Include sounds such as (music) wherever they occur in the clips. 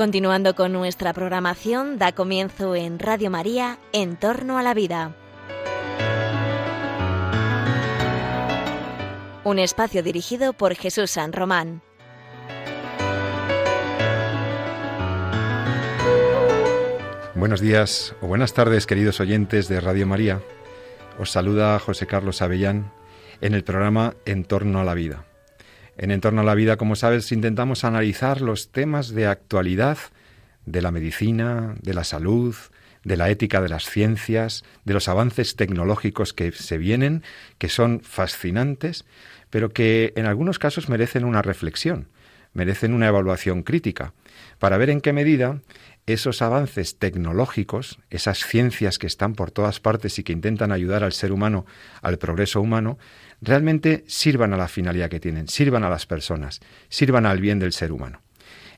Continuando con nuestra programación, da comienzo en Radio María, En torno a la vida. Un espacio dirigido por Jesús San Román. Buenos días o buenas tardes, queridos oyentes de Radio María. Os saluda José Carlos Avellán en el programa En torno a la vida. En Entorno a la Vida, como sabes, intentamos analizar los temas de actualidad de la medicina, de la salud, de la ética de las ciencias, de los avances tecnológicos que se vienen, que son fascinantes, pero que en algunos casos merecen una reflexión, merecen una evaluación crítica, para ver en qué medida esos avances tecnológicos, esas ciencias que están por todas partes y que intentan ayudar al ser humano, al progreso humano, realmente sirvan a la finalidad que tienen, sirvan a las personas, sirvan al bien del ser humano.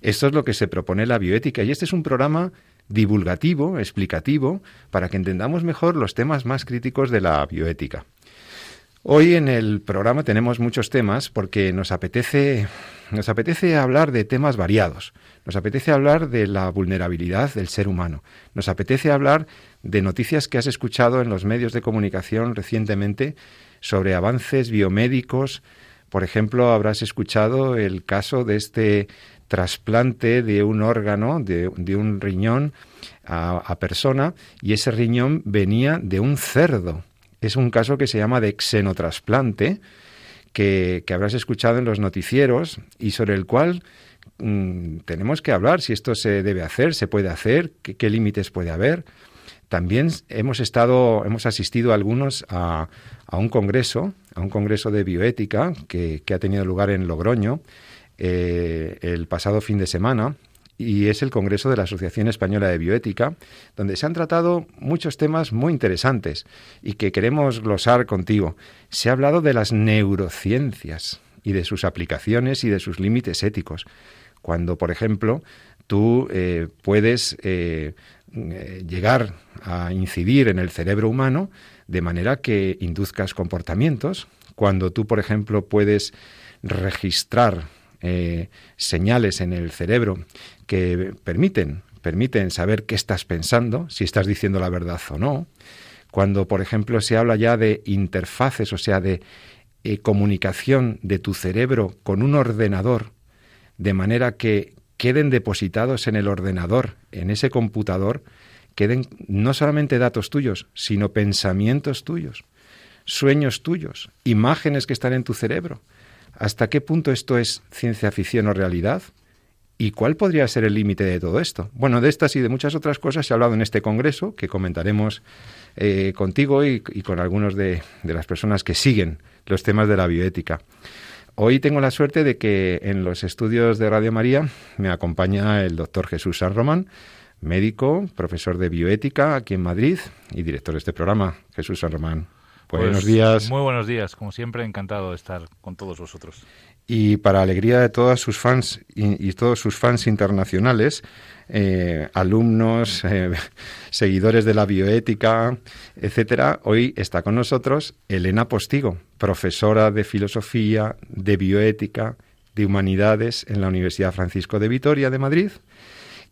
Esto es lo que se propone la bioética y este es un programa divulgativo, explicativo, para que entendamos mejor los temas más críticos de la bioética. Hoy en el programa tenemos muchos temas porque nos apetece, nos apetece hablar de temas variados. Nos apetece hablar de la vulnerabilidad del ser humano. Nos apetece hablar de noticias que has escuchado en los medios de comunicación recientemente sobre avances biomédicos. Por ejemplo, habrás escuchado el caso de este trasplante de un órgano, de, un riñón a, persona, y ese riñón venía de un cerdo. Es un caso que se llama de xenotrasplante, que, que habrás escuchado en los noticieros y sobre el cual mm, tenemos que hablar si esto se debe hacer, se puede hacer, qué, límites puede haber. También hemos estado, hemos asistido algunos a, a un congreso, a un congreso de bioética que, que ha tenido lugar en Logroño eh, el pasado fin de semana y es el Congreso de la Asociación Española de Bioética, donde se han tratado muchos temas muy interesantes y que queremos glosar contigo. Se ha hablado de las neurociencias y de sus aplicaciones y de sus límites éticos. Cuando, por ejemplo, tú eh, puedes eh, llegar a incidir en el cerebro humano de manera que induzcas comportamientos, cuando tú, por ejemplo, puedes registrar eh, señales en el cerebro que permiten, permiten saber qué estás pensando, si estás diciendo la verdad o no. Cuando, por ejemplo, se habla ya de interfaces, o sea, de eh, comunicación de tu cerebro con un ordenador, de manera que queden depositados en el ordenador, en ese computador, queden no solamente datos tuyos, sino pensamientos tuyos, sueños tuyos, imágenes que están en tu cerebro, ¿Hasta qué punto esto es ciencia ficción o realidad? ¿Y cuál podría ser el límite de todo esto? Bueno, de estas y de muchas otras cosas se ha hablado en este congreso, que comentaremos eh, contigo y, con algunos de, de las personas que siguen los temas de la bioética. Hoy tengo la suerte de que en los estudios de Radio María me acompaña el doctor Jesús San Román, médico, profesor de bioética aquí en Madrid y director de este programa. Jesús San Román, buenos pues, días. Muy buenos días, como siempre, encantado de estar con todos vosotros. Y para alegría de todos sus fans y, todos sus fans internacionales, eh, alumnos, (laughs) eh, seguidores de la bioética, etcétera, hoy está con nosotros Elena Postigo, profesora de filosofía, de bioética, de humanidades en la Universidad Francisco de Vitoria de Madrid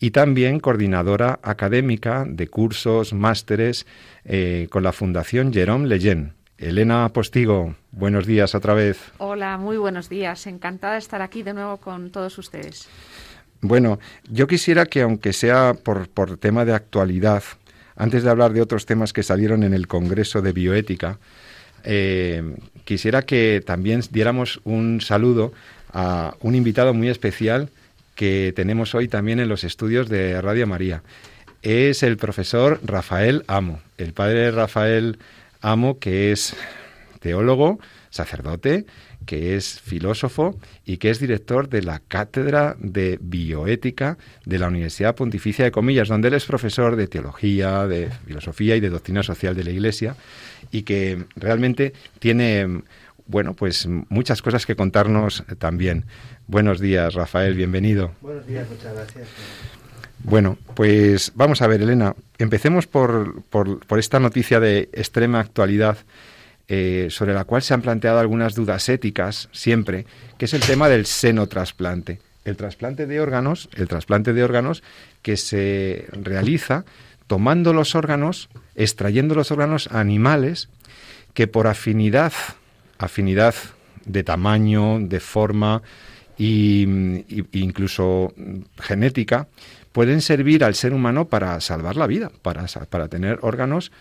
y también coordinadora académica de cursos, másteres eh, con la Fundación Jerome Leyen. Elena Postigo, buenos días otra vez. Hola, muy buenos días. Encantada de estar aquí de nuevo con todos ustedes. Bueno, yo quisiera que, aunque sea por, por tema de actualidad, antes de hablar de otros temas que salieron en el Congreso de Bioética, eh, quisiera que también diéramos un saludo a un invitado muy especial que tenemos hoy también en los estudios de Radio María. Es el profesor Rafael Amo, el padre Rafael Amo, que es teólogo, sacerdote, que es filósofo y que es director de la Cátedra de Bioética de la Universidad Pontificia de Comillas, donde él es profesor de teología, de filosofía y de doctrina social de la Iglesia y que realmente tiene bueno, pues muchas cosas que contarnos también. Buenos días, Rafael, bienvenido. Buenos días, muchas gracias. Bueno, pues vamos a ver, Elena, empecemos por, por, esta noticia de extrema actualidad eh, sobre la cual se han planteado algunas dudas éticas siempre, que es el tema del seno trasplante. el trasplante de órganos, el trasplante de órganos que se realiza tomando los órganos, extrayendo los órganos animales que por afinidad, afinidad de tamaño, de forma e incluso genética, pueden servir al ser humano para salvar la vida, para, para tener órganos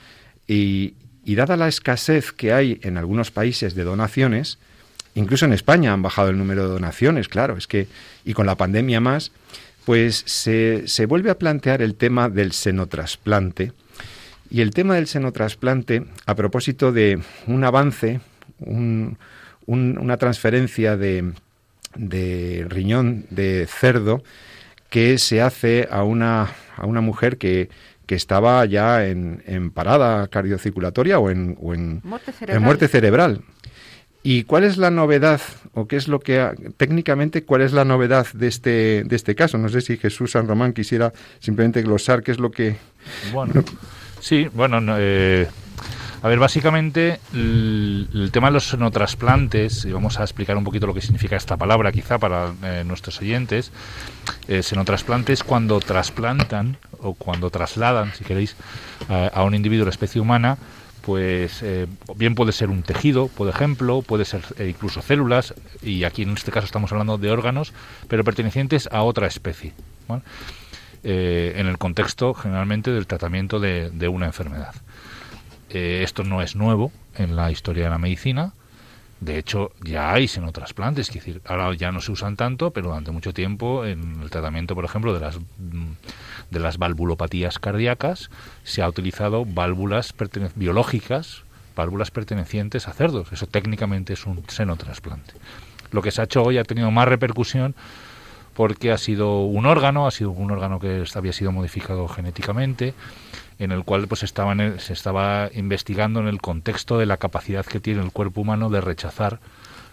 y, dada la escasez que hay en algunos países de donaciones, incluso en España han bajado el número de donaciones, claro, es que, y con la pandemia más, pues se, se vuelve a plantear el tema del senotrasplante. Y el tema del senotrasplante, a propósito de un avance, una transferencia de, de riñón de cerdo que se hace a una, a una mujer que, que estaba ya en, en parada cardiocirculatoria o en, en, muerte cerebral. ¿Y cuál es la novedad o qué es lo que técnicamente cuál es la novedad de este de este caso? No sé si Jesús San Román quisiera simplemente glosar qué es lo que bueno sí bueno eh, a ver, básicamente el, tema de los senotrasplantes, y vamos a explicar un poquito lo que significa esta palabra quizá para eh, nuestros oyentes, eh, senotrasplante es cuando trasplantan o cuando trasladan, si queréis, a un individuo de la especie humana, pues eh, bien puede ser un tejido, por ejemplo, puede ser eh, incluso células, y aquí en este caso estamos hablando de órganos, pero pertenecientes a otra especie, en el contexto generalmente del tratamiento de, de una enfermedad. esto no es nuevo en la historia de la medicina, de hecho, ya hay senotrasplantes, es decir, ahora ya no se usan tanto, pero durante mucho tiempo en el tratamiento, por ejemplo, de las mm, de las valvulopatías cardíacas se ha utilizado válvulas biológicas, válvulas pertenecientes a cerdos. Eso técnicamente es un senotrasplante. Lo que se ha hecho hoy ha tenido más repercusión porque ha sido un órgano, ha sido un órgano que había sido modificado genéticamente, en el cual pues estaba se estaba investigando en el contexto de la capacidad que tiene el cuerpo humano de rechazar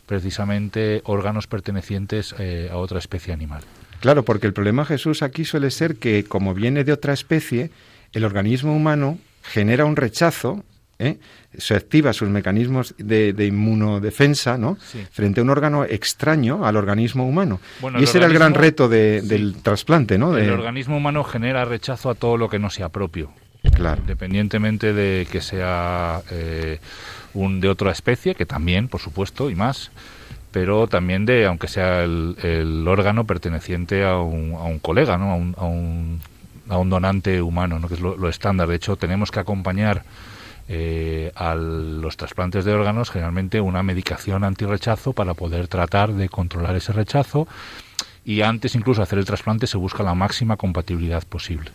precisamente órganos pertenecientes eh, a otra especie animal. Claro, porque el problema Jesús aquí suele ser que como viene de otra especie, el organismo humano genera un rechazo ¿eh? se activa sus mecanismos de, inmunodefensa ¿no? frente a un órgano extraño al organismo humano. y ese era el gran reto del trasplante. ¿no? El organismo humano genera rechazo a todo lo que no sea propio. Claro. Independientemente de que sea eh, un de otra especie, que también, por supuesto, y más, pero también de, aunque sea el, órgano perteneciente a un, a un colega, ¿no? a, un, a, un, a un donante humano, ¿no? que es lo, estándar. De hecho, tenemos que acompañar eh, a los trasplantes de órganos generalmente una medicación antirrechazo para poder tratar de controlar ese rechazo y antes incluso de hacer el trasplante se busca la máxima compatibilidad posible.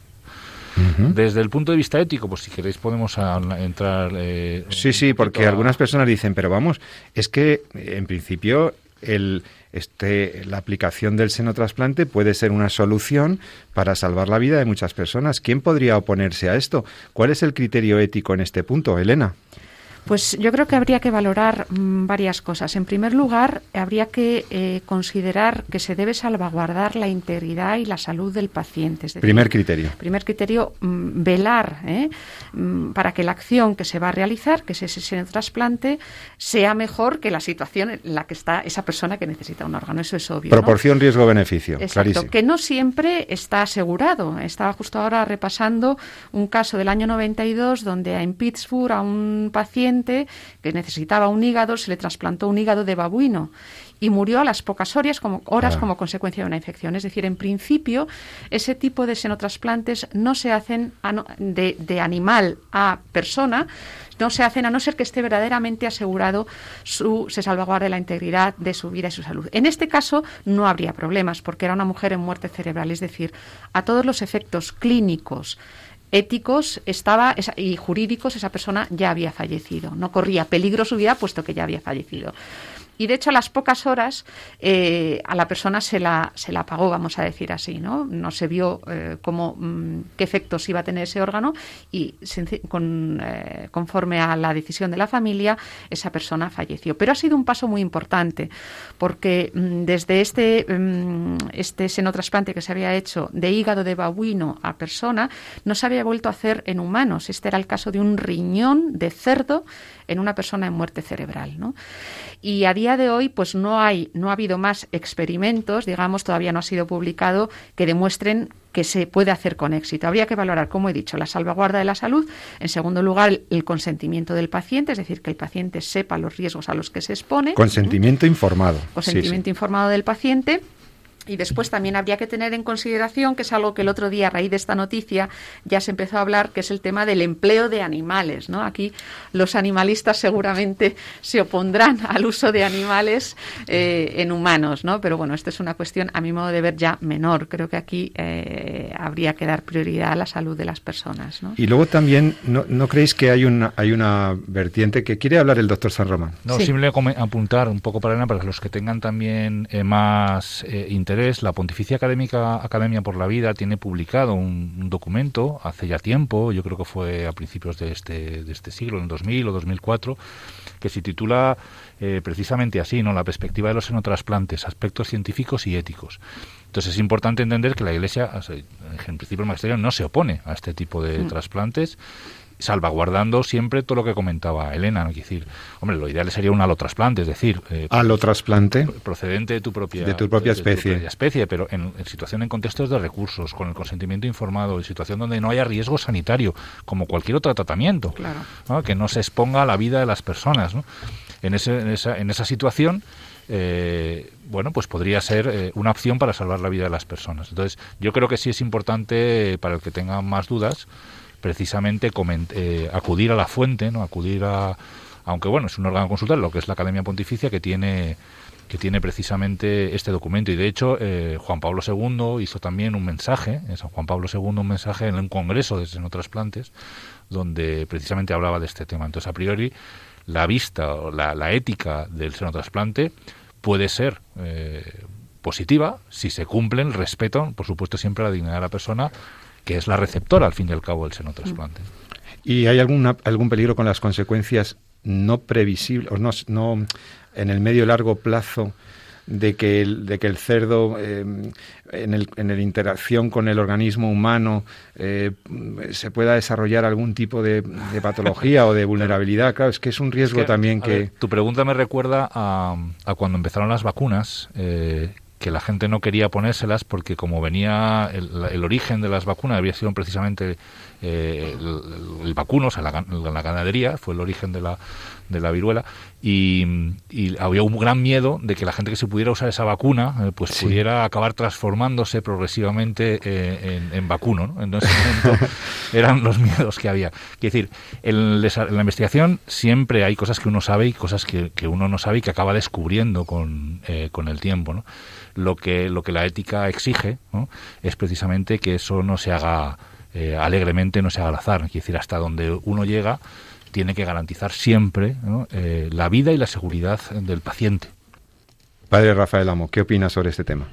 Desde el punto de vista ético, pues si queréis podemos entrar. Eh, sí, sí, porque algunas personas dicen, pero vamos, es que en principio el, este, la aplicación del senotrasplante puede ser una solución para salvar la vida de muchas personas. ¿Quién podría oponerse a esto? ¿Cuál es el criterio ético en este punto, Elena? Pues yo creo que habría que valorar mm, varias cosas. En primer lugar, habría que eh, considerar que se debe salvaguardar la integridad y la salud del paciente. primer criterio. Primer criterio, mm, velar ¿eh? mm, para que la acción que se va a realizar, que es ese trasplante, sea mejor que la situación en la que está esa persona que necesita un órgano. Eso es obvio. Proporción riesgo-beneficio. Exacto, que no siempre está asegurado. Estaba justo ahora repasando un caso del año 92 donde en Pittsburgh a un paciente que necesitaba un hígado, se le trasplantó un hígado de babuino y murió a las pocas horas como, horas como consecuencia de una infección. Es decir, en principio, ese tipo de senotrasplantes no se hacen de, de, animal a persona, no se hacen a no ser que esté verdaderamente asegurado su, se salvaguarde la integridad de su vida y su salud. En este caso no habría problemas porque era una mujer en muerte cerebral, es decir, a todos los efectos clínicos éticos estaba y jurídicos esa persona ya había fallecido. No corría peligro su vida puesto que ya había fallecido. Y de hecho, a las pocas horas eh, a la persona se la, se la pagó, vamos a decir así, ¿no? No se vio eh, cómo, mm, qué efectos iba a tener ese órgano y con, eh, conforme a la decisión de la familia, esa persona falleció. Pero ha sido un paso muy importante porque mm, desde este, mm, este senotrasplante que se había hecho de hígado de babuino a persona, no se había vuelto a hacer en humanos. Este era el caso de un riñón de cerdo en una persona en muerte cerebral. ¿no? Y a día de hoy pues no hay no ha habido más experimentos, digamos, todavía no ha sido publicado que demuestren que se puede hacer con éxito. Habría que valorar, como he dicho, la salvaguarda de la salud, en segundo lugar, el consentimiento del paciente, es decir, que el paciente sepa los riesgos a los que se expone. Consentimiento informado. Consentimiento informado del paciente y después también habría que tener en consideración, que es algo que el otro día, a raíz de esta noticia, ya se empezó a hablar, que es el tema del empleo de animales. ¿no? Aquí los animalistas seguramente se opondrán (laughs) al uso de animales eh, en humanos, ¿no? pero bueno, esta es una cuestión, a mi modo de ver, ya menor. Creo que aquí eh, habría que dar prioridad a la salud de las personas. ¿no? Y luego también, ¿no, ¿no creéis que hay una, hay una vertiente que quiere hablar el doctor San Román? No, simplemente apuntar un poco para, para los que tengan también eh, más interés la Pontificia Académica Academia por la Vida tiene publicado un, documento hace ya tiempo, yo creo que fue a principios de este, de este siglo, en 2000 o 2004, que se titula eh, precisamente así, ¿no? La perspectiva de los xenotrasplantes, aspectos científicos y éticos. Entonces es importante entender que la Iglesia, en principio el magisterio, no se opone a este tipo de mm. trasplantes salvaguardando siempre todo lo que comentaba Elena. ¿no? Es decir, hombre, lo ideal sería un alotrasplante, es decir, eh, alotrasplante procedente de tu propia, de tu propia especie. especie, pero en, situación en contextos de recursos, con el consentimiento informado, en situación donde no haya riesgo sanitario, como cualquier otro tratamiento, que no se exponga a la vida de las personas. ¿no? En, ese, en, esa, en esa situación, eh, bueno, pues podría ser eh, una opción para salvar la vida de las personas. Entonces, yo creo que sí es importante, para el que tenga más dudas, precisamente eh, acudir a la fuente, no acudir a, aunque bueno, es un órgano consultar, lo que es la Academia Pontificia, que tiene que tiene precisamente este documento. Y de hecho, eh, Juan Pablo II hizo también un mensaje, en San Juan Pablo II, un mensaje en un congreso de senotrasplantes, donde precisamente hablaba de este tema. Entonces, a priori, la vista o la, ética del senotrasplante puede ser eh, positiva si se cumple el respeto, por supuesto, siempre la dignidad de la persona que es la receptora al fin y al cabo del senotrasplante. ¿Y hay alguna, algún peligro con las consecuencias no previsibles, o no, no en el medio y largo plazo de que el, de que el cerdo eh, en, el, en la interacción con el organismo humano eh, se pueda desarrollar algún tipo de, patología o de vulnerabilidad. Claro, es que es un riesgo también que... tu pregunta me recuerda a, a, cuando empezaron las vacunas, eh, que la gente no quería ponérselas porque como venía el, origen de las vacunas había sido precisamente eh, el, vacuno, o sea, la, ganadería, fue el origen de la, de la viruela, y, había un gran miedo de que la gente que se pudiera usar esa vacuna eh, pues pudiera acabar transformándose progresivamente eh, en, vacuno. En ese momento (laughs) eran los miedos que había. Quiero decir, en, la investigación siempre hay cosas que uno sabe y cosas que, que uno no sabe y que acaba descubriendo con, con el tiempo. ¿no? lo que, lo que la ética exige es precisamente que eso no se haga eh, alegremente, no se haga al azar. Es decir, hasta donde uno llega tiene que garantizar siempre eh, la vida y la seguridad del paciente. Padre Rafael Amo, ¿qué opina sobre este tema?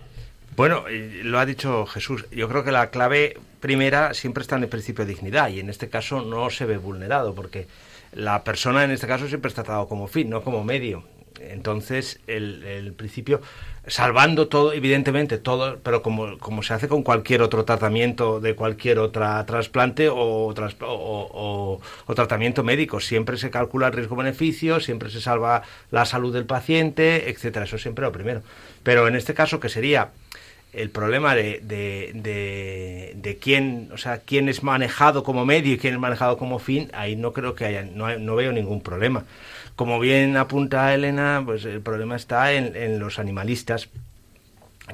Bueno, lo ha dicho Jesús. Yo creo que la clave primera siempre está en el principio de dignidad y en este caso no se ve vulnerado porque la persona en este caso siempre está tratado como fin, no como medio. Entonces, el, principio salvando todo, evidentemente, todo, pero como, como se hace con cualquier otro tratamiento de cualquier otra trasplante o, o, tratamiento médico. Siempre se calcula el riesgo-beneficio, siempre se salva la salud del paciente, etcétera. Eso siempre lo primero. Pero en este caso, que sería el problema de, de, de, quién, o sea, quién es manejado como medio y quién es manejado como fin, ahí no creo que haya, no, no veo ningún problema. Como bien apunta Elena, pues el problema está en, los animalistas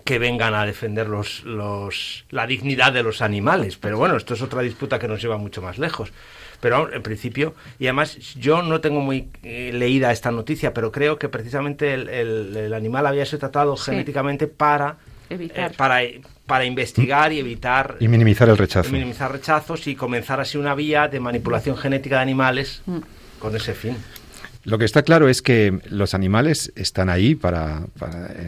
que vengan a defender los, los, la dignidad de los animales. Pero bueno, esto es otra disputa que nos lleva mucho más lejos. Pero en principio, y además yo no tengo muy eh, leída esta noticia, pero creo que precisamente el, animal había sido tratado genéticamente para, eh, para, para investigar y evitar... Y minimizar el rechazo. minimizar rechazos y comenzar así una vía de manipulación genética de animales mm. con ese fin. Lo que está claro es que los animales están ahí para,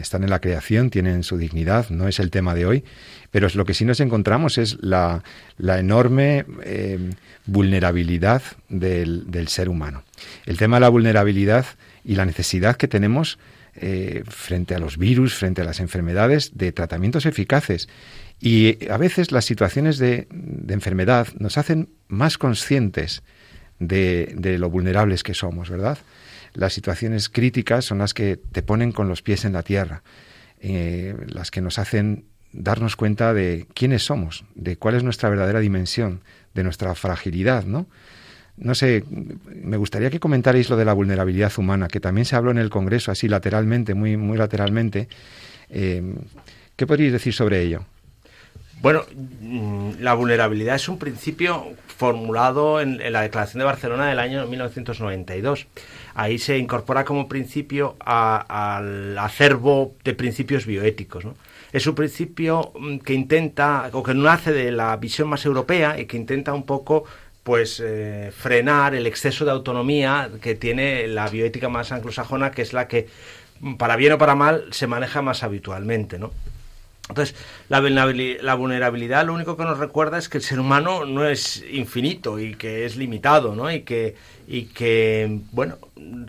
están en la creación, tienen su dignidad, no es el tema de hoy, pero lo que sí nos encontramos es la, enorme eh, vulnerabilidad del, ser humano. El tema de la vulnerabilidad y la necesidad que tenemos eh, frente a los virus, frente a las enfermedades, de tratamientos eficaces. Y a veces las situaciones de, de enfermedad nos hacen más conscientes de, lo vulnerables que somos, ¿verdad? las situaciones críticas son las que te ponen con los pies en la tierra, eh, las que nos hacen darnos cuenta de quiénes somos, de cuál es nuestra verdadera dimensión, de nuestra fragilidad, ¿no? No sé, me gustaría que comentarais lo de la vulnerabilidad humana, que también se habló en el Congreso, así lateralmente, muy, muy lateralmente. Eh, ¿Qué podríais decir sobre ello? Bueno, mm, la vulnerabilidad es un principio formulado en, la Declaración de Barcelona del año 1992. Ahí se incorpora como principio al acervo de principios bioéticos. Es un principio mm, que intenta, o que nace de la visión más europea y que intenta un poco pues eh, frenar el exceso de autonomía que tiene la bioética más anglosajona, que es la que, para bien o para mal, se maneja más habitualmente, ¿no? Entonces, la vulnerabilidad, lo único que nos recuerda es que el ser humano no es infinito y que es limitado, ¿no? Y que, y que bueno,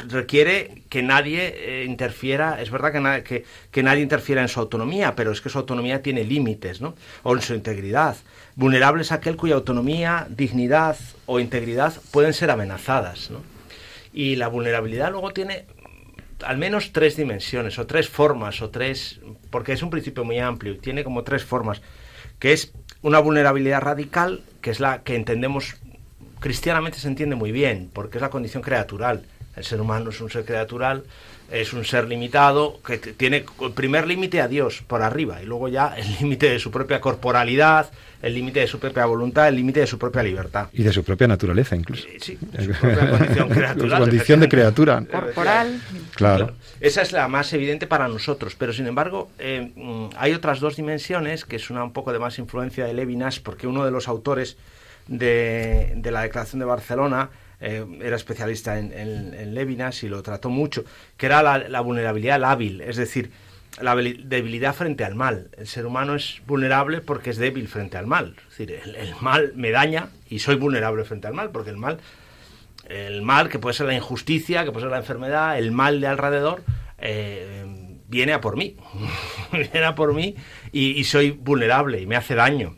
requiere que nadie eh, interfiera, es verdad que, que, que, nadie interfiera en su autonomía, pero es que su autonomía tiene límites, ¿no? O en su integridad. Vulnerable es aquel cuya autonomía, dignidad o integridad pueden ser amenazadas, ¿no? Y la vulnerabilidad luego tiene al menos tres dimensiones o tres formas o tres, porque es un principio muy amplio y tiene como tres formas, que es una vulnerabilidad radical, que es la que entendemos cristianamente se entiende muy bien, porque es la condición creatural. El ser humano es un ser creatural, es un ser limitado, que tiene el primer límite a Dios por arriba, y luego ya el límite de su propia corporalidad, el límite de su propia voluntad, el límite de su propia libertad. Y de su propia naturaleza, incluso. Sí, de su propia (laughs) condición creatural. condición de criatura. Corporal. Claro. Esa es la más evidente para nosotros, pero sin embargo eh, mm, hay otras dos dimensiones, que es una un poco de más influencia de Levinas, porque uno de los autores de, de la Declaración de Barcelona eh, era especialista en, Levinas y lo trató mucho, que era la, la vulnerabilidad lábil, es decir, la debilidad frente al mal. El ser humano es vulnerable porque es débil frente al mal. Es decir, el, mal me daña y soy vulnerable frente al mal, porque el mal, el mal que puede ser la injusticia, que puede ser la enfermedad, el mal de alrededor, eh, viene a por mí. (laughs) viene a por mí y, y, soy vulnerable y me hace daño.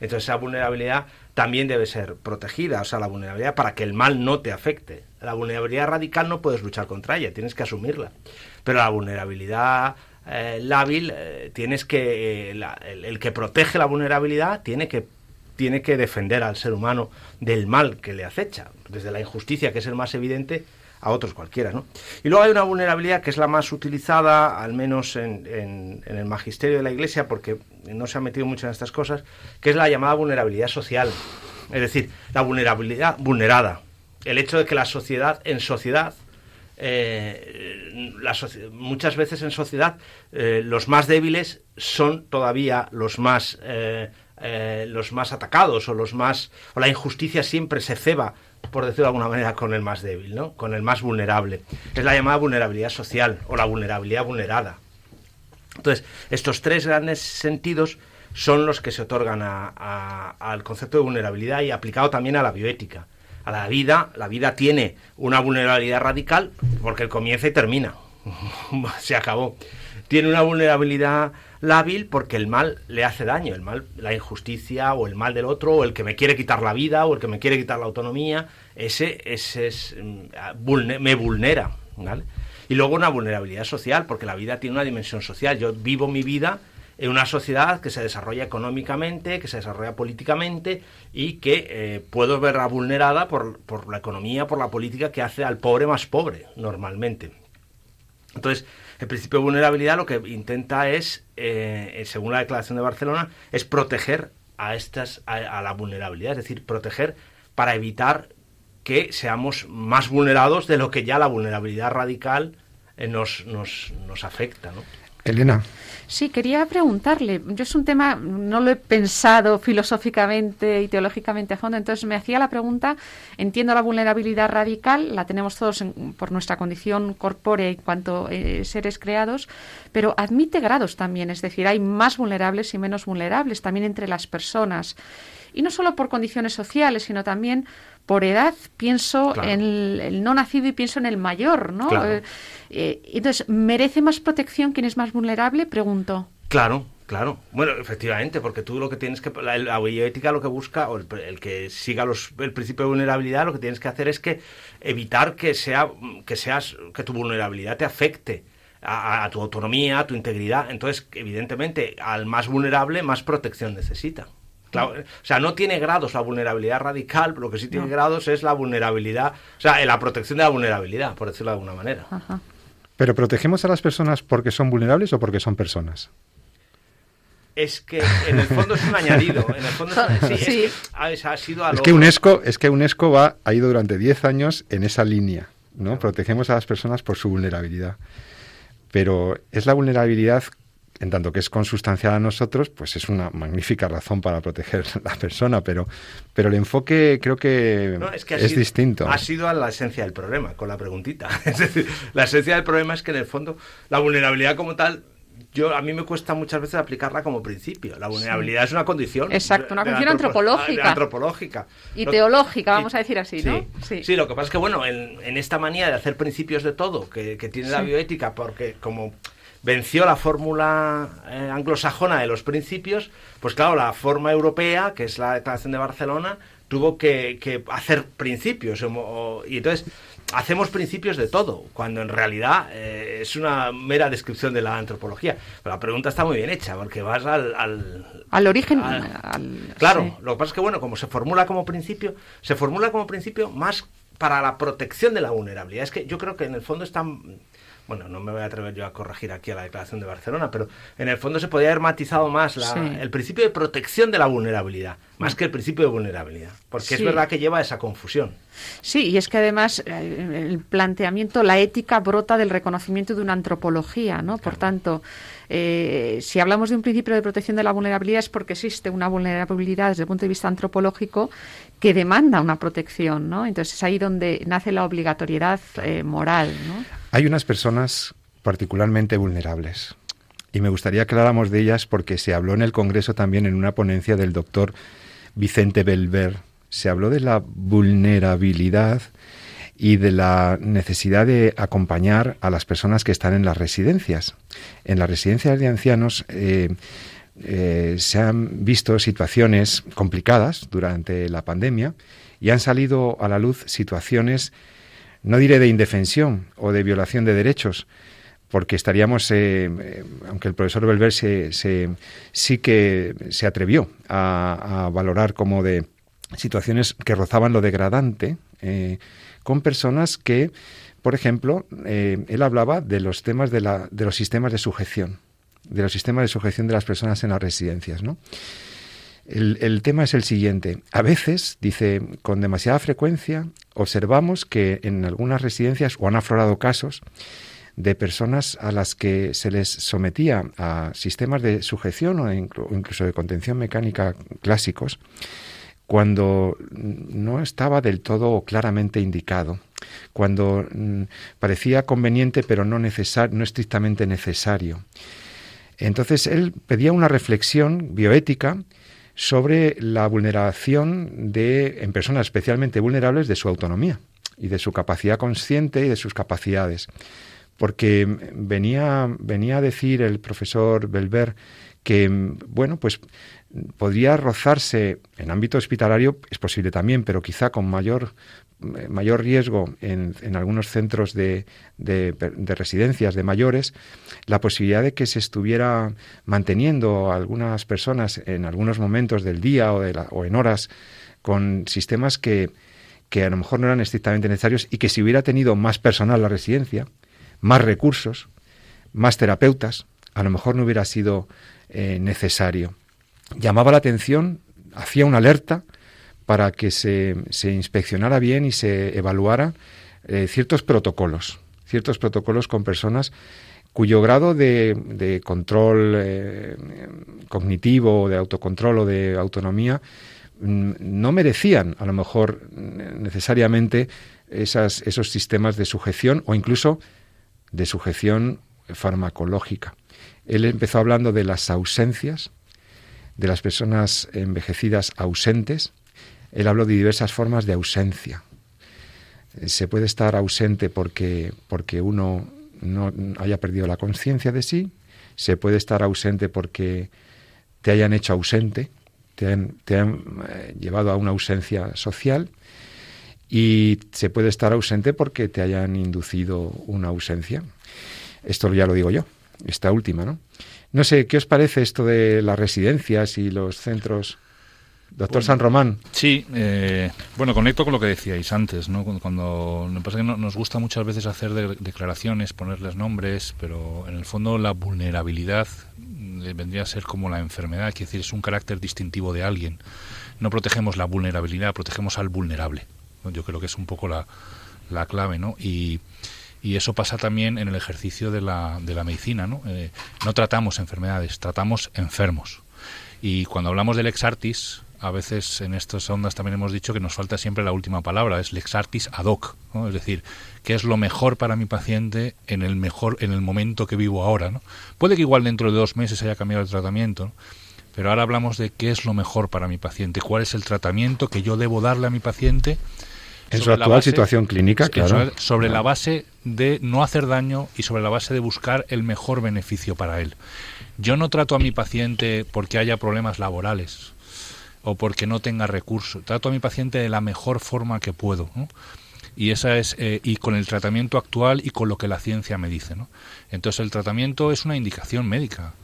Entonces esa vulnerabilidad también debe ser protegida, o sea, la vulnerabilidad para que el mal no te afecte. La vulnerabilidad radical no puedes luchar contra ella, tienes que asumirla. Pero la vulnerabilidad eh, lábil, eh, tienes que eh, el, que protege la vulnerabilidad tiene que tiene que defender al ser humano del mal que le acecha, desde la injusticia que es el más evidente a otros cualquiera, ¿no? Y luego hay una vulnerabilidad que es la más utilizada, al menos en, en, el magisterio de la Iglesia, porque no se ha metido mucho en estas cosas, que es la llamada vulnerabilidad social, es decir, la vulnerabilidad vulnerada, el hecho de que la sociedad en sociedad eh, muchas veces en sociedad eh, los más débiles son todavía los más eh, los más atacados o los más o la injusticia siempre se ceba por decirlo de alguna manera con el más débil no con el más vulnerable es la llamada vulnerabilidad social o la vulnerabilidad vulnerada entonces estos tres grandes sentidos son los que se otorgan al concepto de vulnerabilidad y aplicado también a la bioética a la vida, la vida tiene una vulnerabilidad radical porque comienza y termina. (laughs) Se acabó. Tiene una vulnerabilidad lábil porque el mal le hace daño, el mal, la injusticia o el mal del otro, o el que me quiere quitar la vida o el que me quiere quitar la autonomía, ese, ese es, mm, me vulnera. Y luego una vulnerabilidad social, porque la vida tiene una dimensión social. Yo vivo mi vida en una sociedad que se desarrolla económicamente, que se desarrolla políticamente y que eh, puedo verla vulnerada por, por, la economía, por la política que hace al pobre más pobre normalmente. Entonces, el principio de vulnerabilidad lo que intenta es, eh, según la Declaración de Barcelona, es proteger a, estas, a, la vulnerabilidad, es decir, proteger para evitar que seamos más vulnerados de lo que ya la vulnerabilidad radical eh, nos, nos, nos afecta. ¿no? Elena. Sí, quería preguntarle. Yo es un tema, no lo he pensado filosóficamente y teológicamente a fondo, entonces me hacía la pregunta, entiendo la vulnerabilidad radical, la tenemos todos por nuestra condición corpórea en cuanto eh, seres creados, pero admite grados también, es decir, hay más vulnerables y menos vulnerables también entre las personas. Y no solo por condiciones sociales, sino también por edad pienso en el, no nacido y pienso en el mayor, ¿no? Eh, eh, entonces, ¿merece más protección quien es más vulnerable? Pregunto. Claro, Claro, bueno, efectivamente, porque tú lo que tienes que, la, bioética lo que busca, o el, que siga los, el principio de vulnerabilidad, lo que tienes que hacer es que evitar que sea, que seas, que tu vulnerabilidad te afecte a, tu autonomía, a tu integridad. Entonces, evidentemente, al más vulnerable, más protección necesita. O sea, no tiene grados la vulnerabilidad radical, lo que sí tiene grados es la vulnerabilidad, o sea, la protección de la vulnerabilidad, por decirlo de alguna manera. Pero protegemos a las personas porque son vulnerables o porque son personas es que en el fondo es un añadido. En el fondo es, sí, Es, que ha, sido es que UNESCO, es que UNESCO va, ha ido durante 10 años en esa línea. ¿no? Protegemos a las personas por su vulnerabilidad. Pero es la vulnerabilidad, en tanto que es consustancial a nosotros, pues es una magnífica razón para proteger a (laughs) la persona, pero, pero el enfoque creo que, es, distinto. Ha sido a la esencia del problema, con la preguntita. (laughs) Es decir, la esencia del problema es que en el fondo la vulnerabilidad como tal yo a mí me cuesta muchas veces aplicarla como principio. La vulnerabilidad es una condición. Exacto, una condición antropológica. antropológica. Y teológica, vamos a decir así, ¿no? Sí, sí. lo que pasa es que, bueno, en, esta manía de hacer principios de todo que, tiene la bioética, porque como venció la fórmula eh, anglosajona de los principios, pues claro, la forma europea, que es la Declaración de Barcelona, tuvo que, que hacer principios. y entonces hacemos principios de todo, cuando en realidad eh, es una mera descripción de la antropología. Pero la pregunta está muy bien hecha, porque vas al... Al, origen. claro, lo que pasa es que, bueno, como se formula como principio, se formula como principio más para la protección de la vulnerabilidad. Es que yo creo que en el fondo están bueno, no me voy a atrever yo a corregir aquí a la Declaración de Barcelona, pero en el fondo se podría haber matizado más el principio de protección de la vulnerabilidad, más que el principio de vulnerabilidad, porque es verdad que lleva esa confusión. Sí, y es que además eh, el planteamiento, la ética brota del reconocimiento de una antropología, ¿no? Por tanto, eh, si hablamos de un principio de protección de la vulnerabilidad es porque existe una vulnerabilidad desde el punto de vista antropológico que demanda una protección, ¿no? Entonces es ahí donde nace la obligatoriedad eh, moral, ¿no? Hay unas personas particularmente vulnerables y me gustaría que habláramos de ellas porque se habló en el Congreso también en una ponencia del doctor Vicente Belver. Se habló de la vulnerabilidad y de la necesidad de acompañar a las personas que están en las residencias. En las residencias de ancianos eh, eh, se han visto situaciones complicadas durante la pandemia y han salido a la luz situaciones no diré de indefensión o de violación de derechos, porque estaríamos, eh, eh, aunque el profesor Belver se, sí que se atrevió a, valorar como de situaciones que rozaban lo degradante, eh, con personas que, por ejemplo, él hablaba de los temas de, la, de los sistemas de sujeción, de los sistemas de sujeción de las personas en las residencias, ¿no? El, tema es el siguiente. A veces, dice, con demasiada frecuencia, observamos que en algunas residencias o han aflorado casos de personas a las que se les sometía a sistemas de sujeción o incluso de contención mecánica clásicos cuando no estaba del todo claramente indicado, cuando mm, parecía conveniente pero no, no estrictamente necesario. Entonces él pedía una reflexión bioética sobre la vulneración de, en personas especialmente vulnerables de su autonomía y de su capacidad consciente y de sus capacidades. Porque venía, venía a decir el profesor Belver que, bueno, pues podría rozarse en ámbito hospitalario, es posible también, pero quizá con mayor mayor riesgo en, algunos centros de, de, residencias de mayores, la posibilidad de que se estuviera manteniendo a algunas personas en algunos momentos del día o, en horas con sistemas que, que a lo mejor no eran estrictamente necesarios y que si hubiera tenido más personal la residencia, más recursos, más terapeutas, a lo mejor no hubiera sido eh, necesario. Llamaba la atención, hacía una alerta para que se, se inspeccionara bien y se evaluara eh, ciertos protocolos, ciertos protocolos con personas cuyo grado de, de control eh, cognitivo, de autocontrol o de autonomía mm, no merecían a lo mejor necesariamente esas, esos sistemas de sujeción o incluso de sujeción farmacológica. Él empezó hablando de las ausencias, de las personas envejecidas ausentes, él habló de diversas formas de ausencia. Eh, se puede estar ausente porque, porque uno no haya perdido la conciencia de sí, se puede estar ausente porque te hayan hecho ausente, te han, eh, llevado a una ausencia social y se puede estar ausente porque te hayan inducido una ausencia. Esto ya lo digo yo, esta última, ¿no? No sé, ¿qué os parece esto de las residencias y los centros? Doctor San Román. Sí, eh, bueno, conecto con lo que decíais antes, ¿no? Cuando, pasa que nos gusta muchas veces hacer declaraciones, ponerles nombres, pero en el fondo la vulnerabilidad eh, vendría a ser como la enfermedad, es decir, es un carácter distintivo de alguien. No protegemos la vulnerabilidad, protegemos al vulnerable. Yo creo que es un poco la, la clave, ¿no? Y, eso pasa también en el ejercicio de la, de la medicina, ¿no? Eh, no tratamos enfermedades, tratamos enfermos. Y cuando hablamos del ex artis, a veces en estas ondas también hemos dicho que nos falta siempre la última palabra, es lex artis ad hoc, es decir, qué es lo mejor para mi paciente en el mejor en el momento que vivo ahora, ¿no? Puede que igual dentro de dos meses haya cambiado el tratamiento, pero ahora hablamos de qué es lo mejor para mi paciente, cuál es el tratamiento que yo debo darle a mi paciente en su actual situación clínica, claro. Sobre, la base de no hacer daño y sobre la base de buscar el mejor beneficio para él. Yo no trato a mi paciente porque haya problemas laborales o porque no tenga recursos. Trato a mi paciente de la mejor forma que puedo. Y esa es eh, y con el tratamiento actual y con lo que la ciencia me dice. ¿no? Entonces el tratamiento es una indicación médica.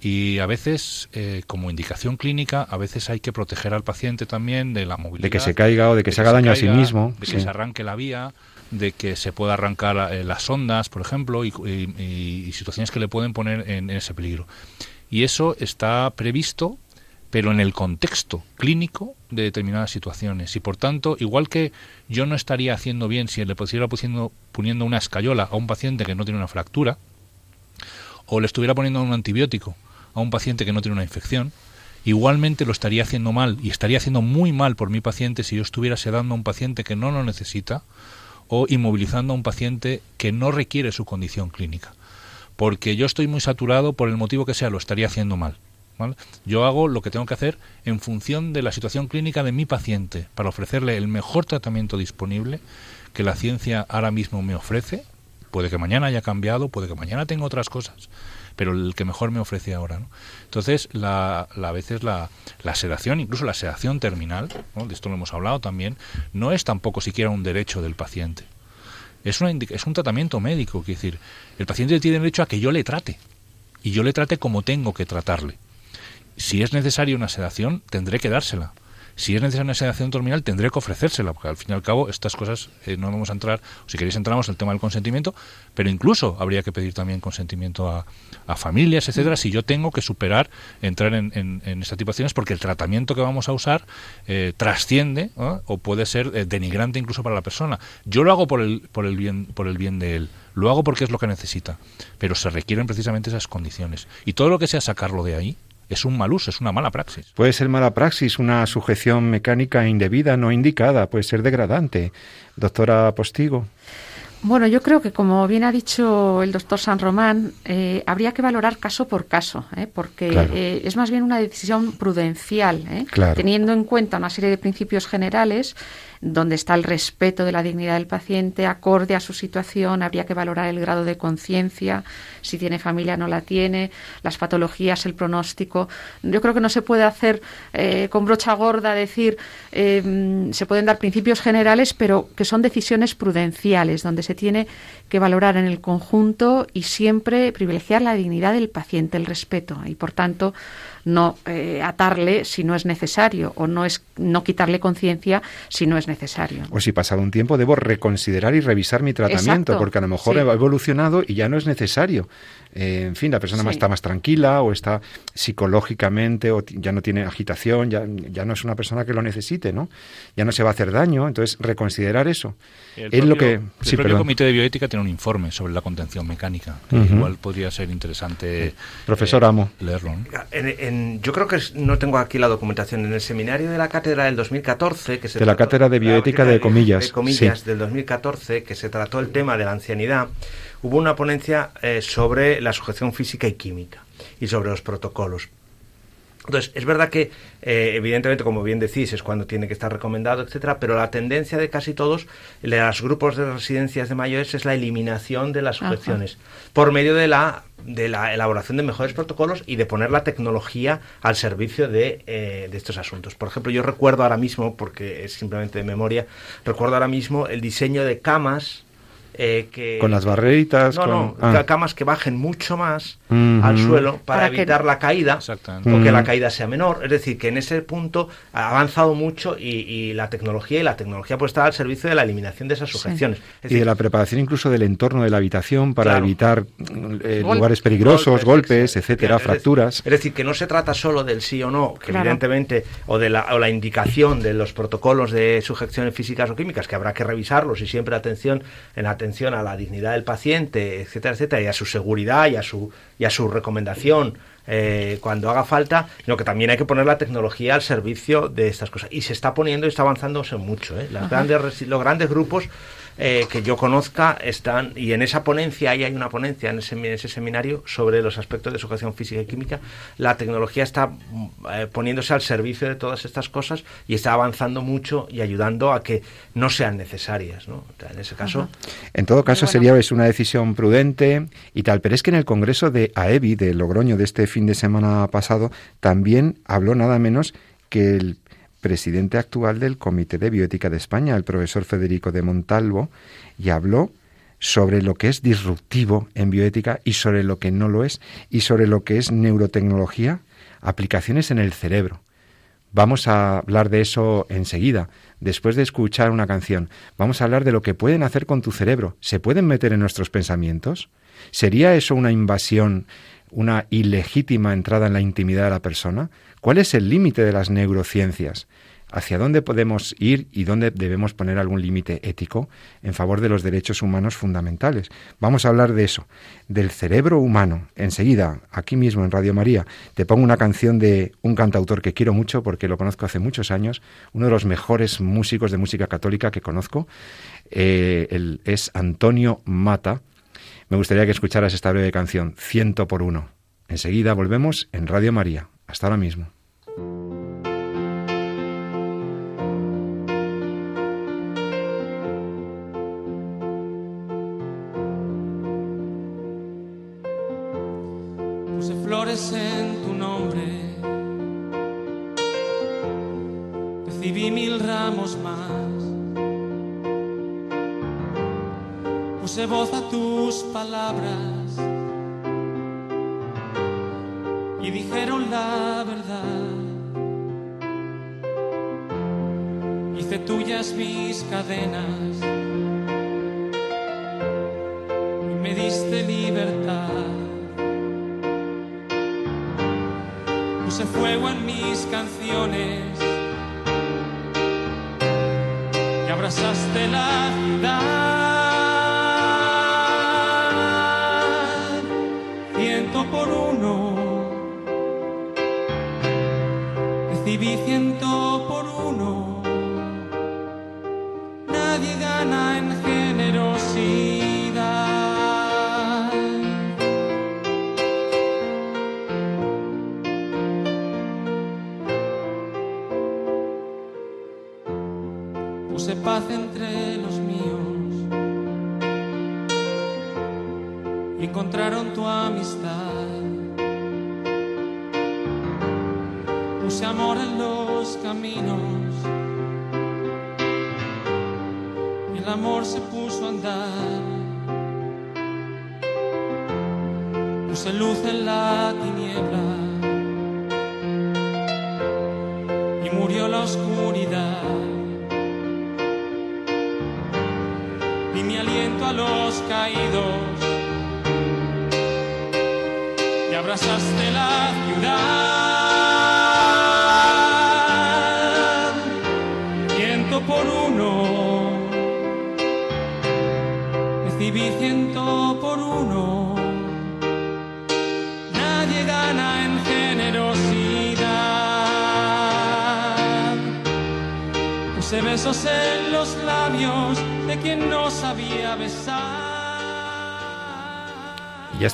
Y a veces, eh, como indicación clínica, a veces hay que proteger al paciente también de la movilidad. De que se caiga o de que se haga daño a sí mismo. De que se arranque la vía, de que se pueda arrancar eh, las ondas, por ejemplo, y, situaciones que le pueden poner en, ese peligro. Y eso está previsto pero en el contexto clínico de determinadas situaciones. Y por tanto, igual que yo no estaría haciendo bien si le pusiera poniendo una escayola a un paciente que no tiene una fractura, o le estuviera poniendo un antibiótico a un paciente que no tiene una infección, igualmente lo estaría haciendo mal y estaría haciendo muy mal por mi paciente si yo estuviera sedando a un paciente que no lo necesita o inmovilizando a un paciente que no requiere su condición clínica. Porque yo estoy muy saturado por el motivo que sea, lo estaría haciendo mal. Yo hago lo que tengo que hacer en función de la situación clínica de mi paciente para ofrecerle el mejor tratamiento disponible que la ciencia ahora mismo me ofrece. Puede que mañana haya cambiado, puede que mañana tenga otras cosas, pero el que mejor me ofrece ahora. Entonces, la, a veces la, la, sedación, incluso la sedación terminal, de esto lo hemos hablado también, no es tampoco siquiera un derecho del paciente. Es, una, es un tratamiento médico, es decir, el paciente tiene derecho a que yo le trate y yo le trate como tengo que tratarle. Si es necesaria una sedación, tendré que dársela. Si es necesaria una sedación terminal, tendré que ofrecérsela, porque al fin y al cabo estas cosas eh, no vamos a entrar, si queréis entramos en el tema del consentimiento, pero incluso habría que pedir también consentimiento a, familias, etcétera, si yo tengo que superar, entrar en, en, en estas situaciones, porque el tratamiento que vamos a usar eh, trasciende o puede ser eh, denigrante incluso para la persona. Yo lo hago por el, por el bien, por el bien de él. Lo hago porque es lo que necesita, pero se requieren precisamente esas condiciones. Y todo lo que sea sacarlo de ahí, es un mal uso, es una mala praxis. Puede ser mala praxis, una sujeción mecánica indebida, no indicada, puede ser degradante. Doctora Postigo. Bueno, yo creo que como bien ha dicho el doctor San Román, eh, habría que valorar caso por caso, ¿eh? porque eh, es más bien una decisión prudencial, teniendo en cuenta una serie de principios generales donde está el respeto de la dignidad del paciente, acorde a su situación, habría que valorar el grado de conciencia, si tiene familia no la tiene, las patologías, el pronóstico. Yo creo que no se puede hacer eh, con brocha gorda decir, eh, se pueden dar principios generales, pero que son decisiones prudenciales, donde se tiene que valorar en el conjunto y siempre privilegiar la dignidad del paciente, el respeto. Y por tanto, no eh, atarle si no es necesario o no es no quitarle conciencia si no es necesario. O si pasado un tiempo debo reconsiderar y revisar mi tratamiento porque a lo mejor ha evolucionado y ya no es necesario. Eh, en fin, la persona está más tranquila o está psicológicamente o ya no tiene agitación, ya, ya no es una persona que lo necesite, ¿no? Ya no se va a hacer daño, entonces reconsiderar eso. es lo que el propio Comité de Bioética tiene un informe sobre la contención mecánica, que igual podría ser interesante Profesor Amo. Eh, leerlo. yo creo que no tengo aquí la documentación. En el seminario de la cátedra del 2014, que se de la cátedra de bioética de, comillas, de comillas del 2014, que se trató el tema de la ancianidad, hubo una ponencia eh, sobre la sujeción física y química y sobre los protocolos. Entonces, es verdad que, eh, evidentemente, como bien decís, es cuando tiene que estar recomendado, etcétera, pero la tendencia de casi todos, de los grupos de residencias de mayores, es la eliminación de las sujeciones por medio de la de la elaboración de mejores protocolos y de poner la tecnología al servicio de, eh, de, estos asuntos. Por ejemplo, yo recuerdo ahora mismo, porque es simplemente de memoria, recuerdo ahora mismo el diseño de camas eh, que, con las barreritas. No, con... no, ah. camas que bajen mucho más Uh -huh. al suelo para, Para evitar que- la caída o que la caída sea menor. Es decir, que en ese punto ha avanzado mucho y, y la tecnología y la tecnología puede estar al servicio de la eliminación de esas sujeciones. Es Y de la preparación incluso del entorno de la habitación para Claro. evitar eh, Gol- lugares peligrosos, golpes, etcétera, Es decir, fracturas. Es decir, que no se trata solo del sí o no, que Claro. evidentemente, o de la, o la indicación de los protocolos de sujeciones físicas o químicas, que habrá que revisarlos y siempre atención en atención a la dignidad del paciente, etcétera, etcétera, y a su seguridad y a su, y a su recomendación eh, cuando haga falta, sino que también hay que poner la tecnología al servicio de estas cosas. Y se está poniendo y está avanzándose mucho. ¿eh? Las grandes, los grandes grupos eh, que yo conozca están, y en esa ponencia, ahí hay una ponencia en ese, en ese seminario sobre los aspectos de sujeción física y química, la tecnología está mm, eh, poniéndose al servicio de todas estas cosas y está avanzando mucho y ayudando a que no sean necesarias. ¿no? O sea, en ese caso, En todo caso, Bueno. sería es una decisión prudente y tal. Pero es que en el Congreso de AEBI, de Logroño, de este fin de semana pasado, también habló nada menos que el presidente actual del Comité de Bioética de España, el profesor Federico de Montalvo, y habló sobre lo que es disruptivo en bioética y sobre lo que no lo es, y sobre lo que es neurotecnología, aplicaciones en el cerebro. Vamos a hablar de eso enseguida, después de escuchar una canción. Vamos a hablar de lo que pueden hacer con tu cerebro. ¿Se pueden meter en nuestros pensamientos? ¿Sería eso una invasión, una ilegítima entrada en la intimidad de la persona? ¿Cuál es el límite de las neurociencias? ¿Hacia dónde podemos ir y dónde debemos poner algún límite ético en favor de los derechos humanos fundamentales? Vamos a hablar de eso, del cerebro humano. Enseguida, aquí mismo en Radio María, te pongo una canción de un cantautor que quiero mucho porque lo conozco hace muchos años, uno de los mejores músicos de música católica que conozco. Eh, él es Antonio Mata. Me gustaría que escucharas esta breve canción, Ciento por uno. Enseguida volvemos en Radio María. Hasta ahora mismo.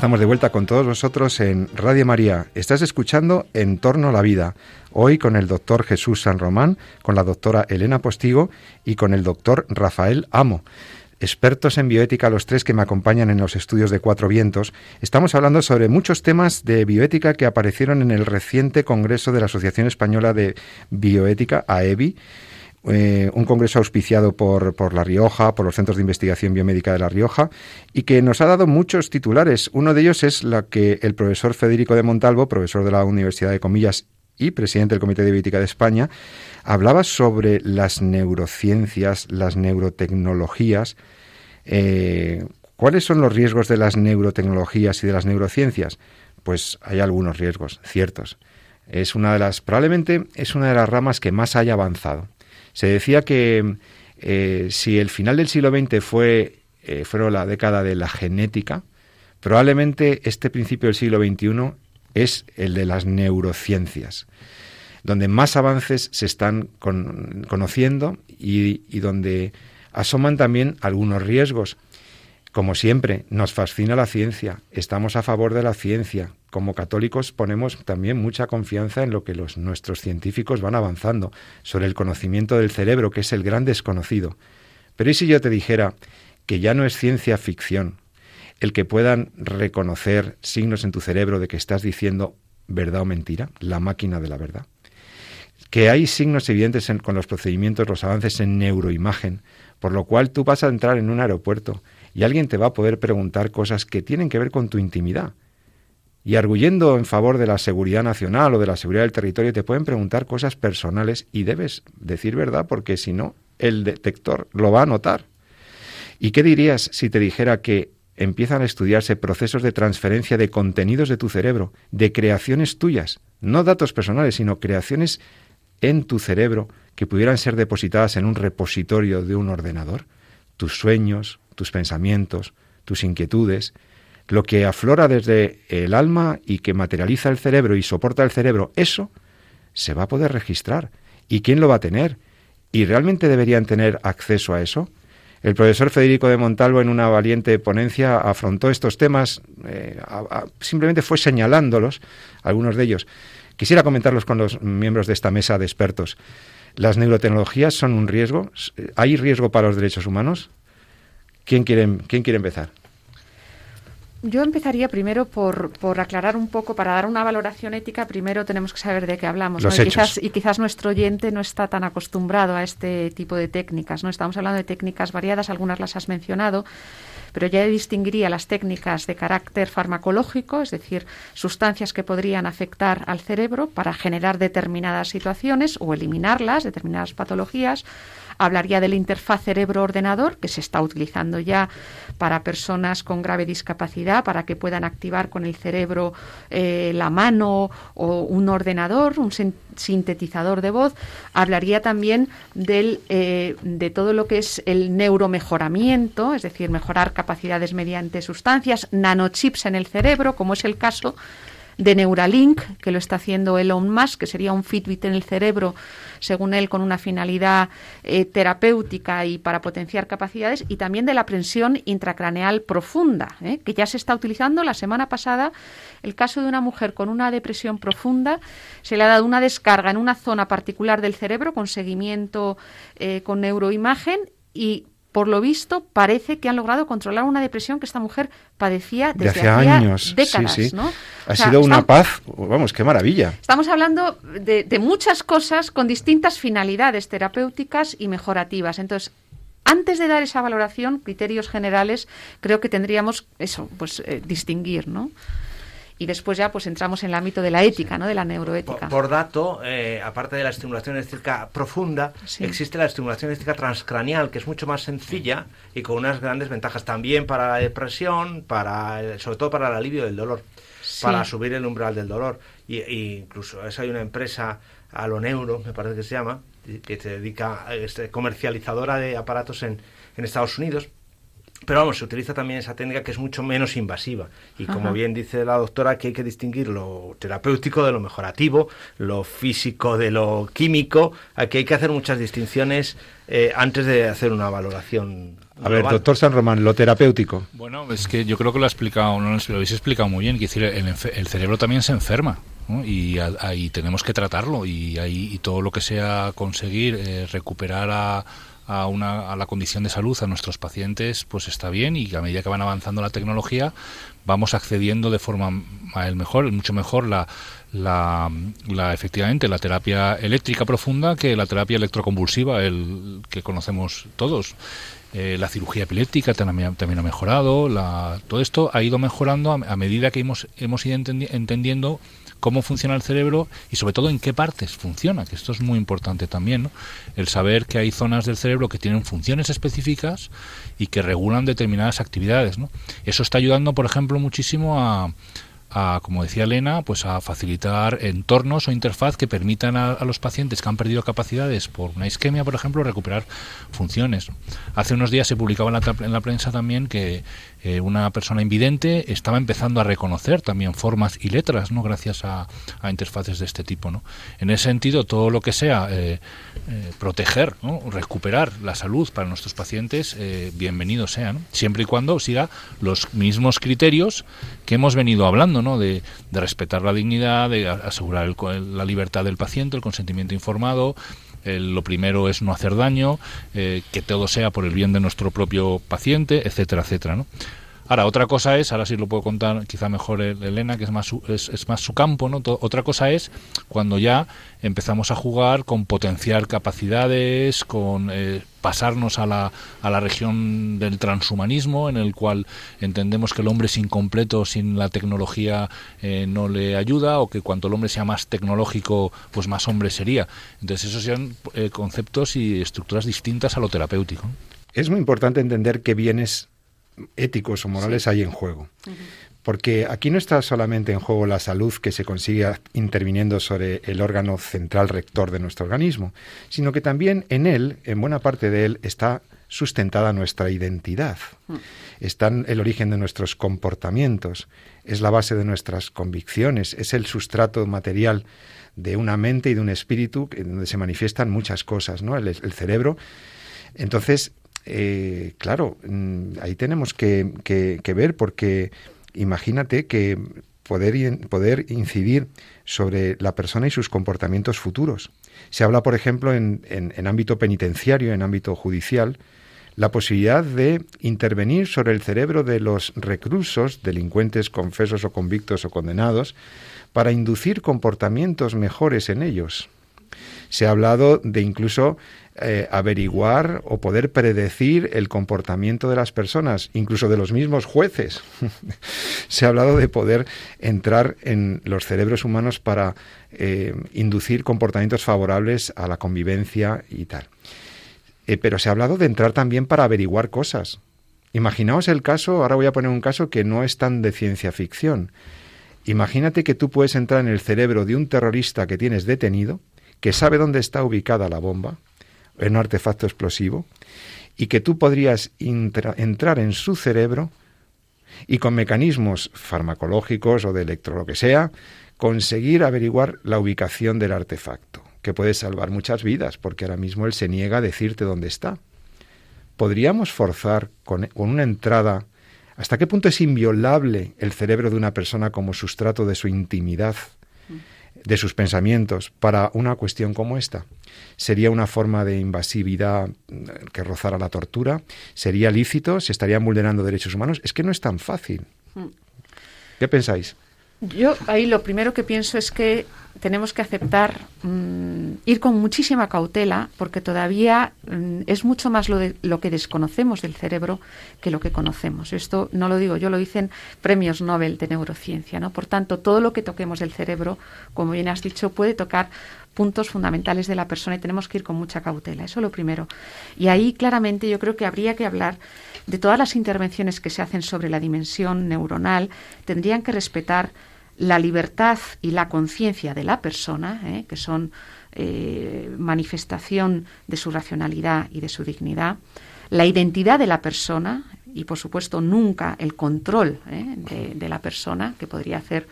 Estamos de vuelta con todos vosotros en Radio María. Estás escuchando En torno a la vida. Hoy con el doctor Jesús San Román, con la doctora Elena Postigo y con el doctor Rafael Amo. Expertos en bioética, los tres que me acompañan en los estudios de Cuatro Vientos, estamos hablando sobre muchos temas de bioética que aparecieron en el reciente Congreso de la Asociación Española de Bioética, AEBI, eh, un congreso auspiciado por, por, La Rioja, por los Centros de Investigación Biomédica de La Rioja, y que nos ha dado muchos titulares. Uno de ellos es la que el profesor Federico de Montalvo, profesor de la Universidad de Comillas y presidente del Comité de Bioética de España, hablaba sobre las neurociencias, las neurotecnologías. Eh, ¿Cuáles son los riesgos de las neurotecnologías y de las neurociencias? Pues hay algunos riesgos, ciertos. Es una de las, probablemente es una de las ramas que más haya avanzado. Se decía que eh, si el final del siglo XX fue, eh, la década de la genética, probablemente este principio del siglo XXI es el de las neurociencias, donde más avances se están conociendo y, y donde asoman también algunos riesgos. Como siempre, nos fascina la ciencia, estamos a favor de la ciencia. Como católicos ponemos también mucha confianza en lo que los, nuestros científicos van avanzando sobre el conocimiento del cerebro, que es el gran desconocido. Pero ¿y si yo te dijera que ya no es ciencia ficción el que puedan reconocer signos en tu cerebro de que estás diciendo verdad o mentira, la máquina de la verdad? Que hay signos evidentes con los procedimientos, los avances en neuroimagen, por lo cual tú vas a entrar en un aeropuerto y alguien te va a poder preguntar cosas que tienen que ver con tu intimidad. Y arguyendo en favor de la seguridad nacional o de la seguridad del territorio, te pueden preguntar cosas personales y debes decir verdad porque si no, el detector lo va a notar. ¿Y qué dirías si te dijera que empiezan a estudiarse procesos de transferencia de contenidos de tu cerebro, de creaciones tuyas, no datos personales, sino creaciones en tu cerebro que pudieran ser depositadas en un repositorio de un ordenador? Tus sueños, tus pensamientos, tus inquietudes, lo que aflora desde el alma y que materializa el cerebro y soporta el cerebro, eso se va a poder registrar. ¿Y quién lo va a tener? ¿Y realmente deberían tener acceso a eso? El profesor Federico de Montalvo en una valiente ponencia afrontó estos temas, eh, simplemente fue señalándolos, algunos de ellos. Quisiera comentarlos con los miembros de esta mesa de expertos. ¿Las neurotecnologías son un riesgo? ¿Hay riesgo para los derechos humanos? ¿Quién quién quiere empezar? Yo empezaría primero por, por, aclarar un poco, para dar una valoración ética, primero tenemos que saber de qué hablamos. Los ¿no? y, quizás, y, quizás, nuestro oyente no está tan acostumbrado a este tipo de técnicas. ¿no? Estamos hablando de técnicas variadas, algunas las has mencionado, pero ya distinguiría las técnicas de carácter farmacológico, es decir, sustancias que podrían afectar al cerebro para generar determinadas situaciones o eliminarlas, determinadas patologías hablaría de la interfaz cerebro-ordenador, que se está utilizando ya para personas con grave discapacidad, para que puedan activar con el cerebro eh, la mano o un ordenador, un sintetizador de voz. Hablaría también del, eh, de todo lo que es el neuromejoramiento, es decir, mejorar capacidades mediante sustancias, nanochips en el cerebro, como es el caso de Neuralink, que lo está haciendo Elon Musk, que sería un Fitbit en el cerebro, según él, con una finalidad eh, terapéutica y para potenciar capacidades, y también de la prensión intracraneal profunda, eh, que ya se está utilizando. La semana pasada, el caso de una mujer con una depresión profunda, se le ha dado una descarga en una zona particular del cerebro con seguimiento eh, con neuroimagen y por lo visto, parece que han logrado controlar una depresión que esta mujer padecía desde de hace años. décadas. Sí, sí. ¿no? Ha o sea, sido una estamos, paz, vamos, qué maravilla. Estamos hablando de, de muchas cosas con distintas finalidades terapéuticas y mejorativas. Entonces, antes de dar esa valoración, criterios generales, creo que tendríamos eso, pues eh, distinguir, ¿no? Y después ya pues entramos en el ámbito de la ética, ¿no? de la neuroética. Por, por dato, eh, aparte de la estimulación eléctrica profunda, sí. existe la estimulación eléctrica transcranial, que es mucho más sencilla y con unas grandes ventajas también para la depresión, para el, sobre todo para el alivio del dolor, sí. para subir el umbral del dolor. Y, y incluso eso hay una empresa, Aloneuro, me parece que se llama, que se dedica, es comercializadora de aparatos en, en Estados Unidos, pero vamos, se utiliza también esa técnica que es mucho menos invasiva. Y como bien dice la doctora, que hay que distinguir lo terapéutico de lo mejorativo, lo físico de lo químico. Aquí hay que hacer muchas distinciones eh, antes de hacer una valoración. A ver, doctor San Román, lo terapéutico. Bueno, es que yo creo que lo ha explicado, no lo habéis explicado muy bien, que decir, el, cerebro también se enferma. y ahí tenemos que tratarlo y ahí y todo lo que sea conseguir eh, recuperar a, a, una, a la condición de salud a nuestros pacientes, pues está bien y a medida que van avanzando la tecnología vamos accediendo de forma mejor, mucho mejor la, la, efectivamente la terapia eléctrica profunda que la terapia electroconvulsiva, el que conocemos todos. Eh, la cirugía epiléptica también, también ha mejorado, la, todo esto ha ido mejorando a, medida que hemos, hemos ido entendiendo cómo funciona el cerebro y sobre todo en qué partes funciona, que esto es muy importante también, ¿no? el saber que hay zonas del cerebro que tienen funciones específicas y que regulan determinadas actividades. ¿no? Eso está ayudando, por ejemplo, muchísimo a, a, como decía Elena, pues a facilitar entornos o interfaz que permitan a, los pacientes que han perdido capacidades por una isquemia, por ejemplo, recuperar funciones. Hace unos días se publicaba en la, en la prensa también que eh, una persona invidente estaba empezando a reconocer también formas y letras, ¿no? Gracias a, interfaces de este tipo, ¿no? En ese sentido, todo lo que sea eh, eh, proteger, recuperar la salud para nuestros pacientes, bienvenido sea, ¿no? Siempre y cuando siga los mismos criterios que hemos venido hablando, ¿no? De, respetar la dignidad, de asegurar la libertad del paciente, el consentimiento informado, lo primero es no hacer daño, eh, que todo sea por el bien de nuestro propio paciente, etcétera, etcétera, ¿no? Ahora, otra cosa es, ahora sí lo puedo contar quizá mejor Elena, que es más su, es, más su campo, ¿no? otra cosa es cuando ya empezamos a jugar con potenciar capacidades, con eh, pasarnos a la, a la región del transhumanismo, en el cual entendemos que el hombre es incompleto sin la tecnología eh, no le ayuda, o que cuanto el hombre sea más tecnológico, pues más hombre sería. Entonces, esos son eh, conceptos y estructuras distintas a lo terapéutico. Es muy importante entender que bienes éticos o morales hay en juego. Porque aquí no está solamente en juego la salud que se consigue interviniendo sobre el órgano central rector de nuestro organismo, sino que también en él, en buena parte de él, está sustentada nuestra identidad. Mm. Está el origen de nuestros comportamientos, es la base de nuestras convicciones, es el sustrato material de una mente y de un espíritu donde se manifiestan muchas cosas, ¿no? El, el cerebro. Entonces, eh, claro, mm, ahí tenemos que, ver porque imagínate que poder, poder incidir sobre la persona y sus comportamientos futuros. Se habla, por ejemplo, en, en, ámbito penitenciario, en ámbito judicial, la posibilidad de intervenir sobre el cerebro de los reclusos, delincuentes confesos o convictos o condenados, para inducir comportamientos mejores en ellos. Se ha hablado de incluso eh, averiguar o poder predecir el comportamiento de las personas, incluso de los mismos jueces. (laughs) Se ha hablado de poder entrar en los cerebros humanos para eh, inducir comportamientos favorables a la convivencia y tal. Eh, pero se ha hablado de entrar también para averiguar cosas. Imaginaos el caso, ahora voy a poner un caso que no es tan de ciencia ficción. Imagínate que tú puedes entrar en el cerebro de un terrorista que tienes detenido, que sabe dónde está ubicada la bomba, en un artefacto explosivo y que tú podrías entrar en su cerebro y con mecanismos farmacológicos o de electro lo que sea, conseguir averiguar la ubicación del artefacto, que puede salvar muchas vidas, porque ahora mismo él se niega a decirte dónde está. ¿Podríamos forzar con, con una entrada hasta qué punto es inviolable el cerebro de una persona como sustrato de su intimidad, de sus pensamientos, para una cuestión como esta? sería una forma de invasividad que rozara la tortura, sería lícito, se estarían vulnerando derechos humanos. Es que no es tan fácil. Mm. ¿Qué pensáis? Yo ahí lo primero que pienso es que tenemos que aceptar mm, ir con muchísima cautela porque todavía mm, es mucho más lo, de, lo que desconocemos del cerebro que lo que conocemos. Esto no lo digo yo, lo dicen premios Nobel de neurociencia. ¿no? Por tanto, todo lo que toquemos del cerebro, como bien has dicho, puede tocar puntos fundamentales de la persona y tenemos que ir con mucha cautela. Eso es lo primero. Y ahí claramente yo creo que habría que hablar de todas las intervenciones que se hacen sobre la dimensión neuronal, tendrían que respetar la libertad y la conciencia de la persona, ¿eh? que son eh, manifestación de su racionalidad y de su dignidad, la identidad de la persona, y, por supuesto, nunca el control ¿eh? de, de la persona, que podría hacer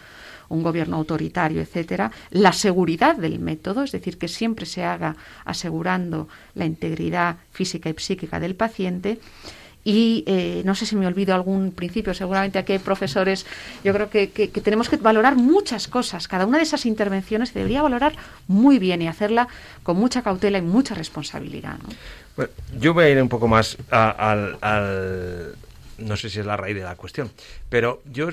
un gobierno autoritario, etcétera, la seguridad del método, es decir, que siempre se haga asegurando la integridad física y psíquica del paciente. Y eh, no sé si me olvido algún principio, seguramente aquí hay profesores. Yo creo que, que, tenemos que valorar muchas cosas. Cada una de esas intervenciones se debería valorar muy bien y hacerla con mucha cautela y mucha responsabilidad. ¿no? Bueno, yo voy a ir un poco más al, al. No sé si es la raíz de la cuestión, pero yo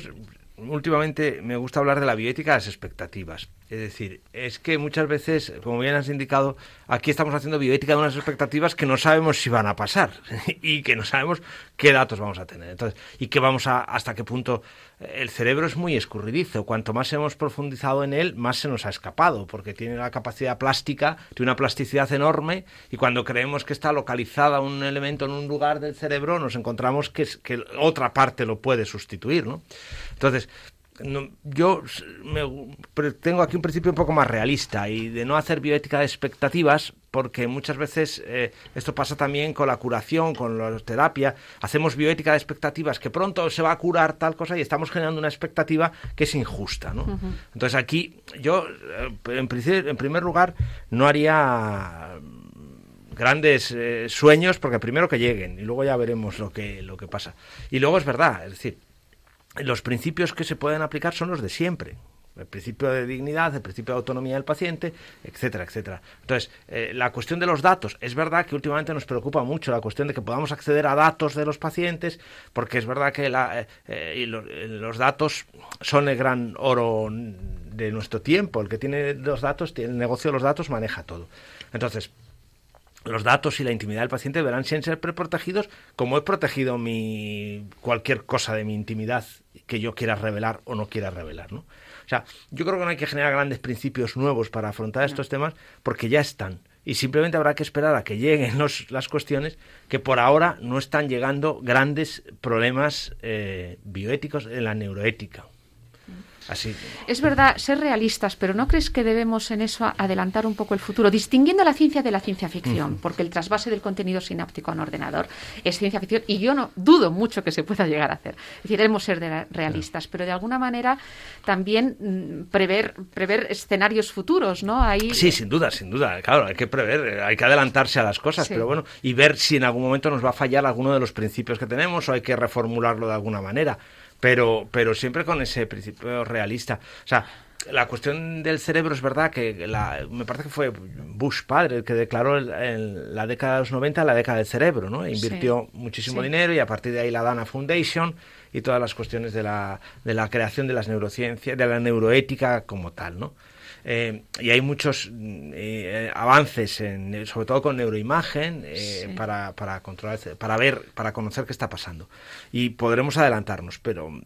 últimamente me gusta hablar de la bioética de las expectativas. Es decir, es que muchas veces, como bien has indicado, aquí estamos haciendo bioética de unas expectativas que no sabemos si van a pasar (laughs) y que no sabemos qué datos vamos a tener. Entonces, y que vamos a hasta qué punto el cerebro es muy escurridizo. Cuanto más hemos profundizado en él, más se nos ha escapado, porque tiene la capacidad plástica, tiene una plasticidad enorme, y cuando creemos que está localizada un elemento en un lugar del cerebro, nos encontramos que, que otra parte lo puede sustituir, ¿no? Entonces, no, yo me, tengo aquí un principio un poco más realista y de no hacer bioética de expectativas, porque muchas veces eh, esto pasa también con la curación, con la terapia. Hacemos bioética de expectativas que pronto se va a curar tal cosa y estamos generando una expectativa que es injusta. ¿no? Uh -huh. Entonces aquí yo, en, en primer lugar, no haría grandes eh, sueños porque primero que lleguen y luego ya veremos lo que, lo que pasa. Y luego es verdad, es decir, los principios que se pueden aplicar son los de siempre. El principio de dignidad, el principio de autonomía del paciente, etcétera, etcétera. Entonces, eh, la cuestión de los datos, es verdad que últimamente nos preocupa mucho la cuestión de que podamos acceder a datos de los pacientes, porque es verdad que la, eh, lo, los datos son el gran oro de nuestro tiempo. El que tiene los datos, el negocio de los datos, maneja todo. Entonces, los datos y la intimidad del paciente deberán ser protegidos como he protegido mi cualquier cosa de mi intimidad que yo quiera revelar o no quiera revelar, ¿no? O sea, yo creo que no hay que generar grandes principios nuevos para afrontar estos temas porque ya están y simplemente habrá que esperar a que lleguen los, las cuestiones que por ahora no están llegando grandes problemas eh, bioéticos en la neuroética. Así. Es verdad, ser realistas, pero ¿no crees que debemos en eso adelantar un poco el futuro, distinguiendo la ciencia de la ciencia ficción? Uh -huh. Porque el trasvase del contenido sináptico a un ordenador es ciencia ficción y yo no dudo mucho que se pueda llegar a hacer. Es decir, debemos ser de realistas, pero de alguna manera también mm, prever, prever escenarios futuros, ¿no? Ahí... Sí, sin duda, sin duda. Claro, hay que prever, hay que adelantarse a las cosas, sí. pero bueno, y ver si en algún momento nos va a fallar alguno de los principios que tenemos o hay que reformularlo de alguna manera pero, pero siempre con ese principio realista. O sea, la cuestión del cerebro es verdad que la, me parece que fue Bush padre el que declaró el, la década de los 90 la década del cerebro, ¿no? Invirtió sí. muchísimo sí. dinero y a partir de ahí la Dana Foundation y todas las cuestiones de la, de la creación de las neurociencias, de la neuroética como tal, ¿no? Eh, y hay muchos eh, avances, en, sobre todo con neuroimagen, eh, sí. para, para controlar, para ver, para conocer qué está pasando. Y podremos adelantarnos, pero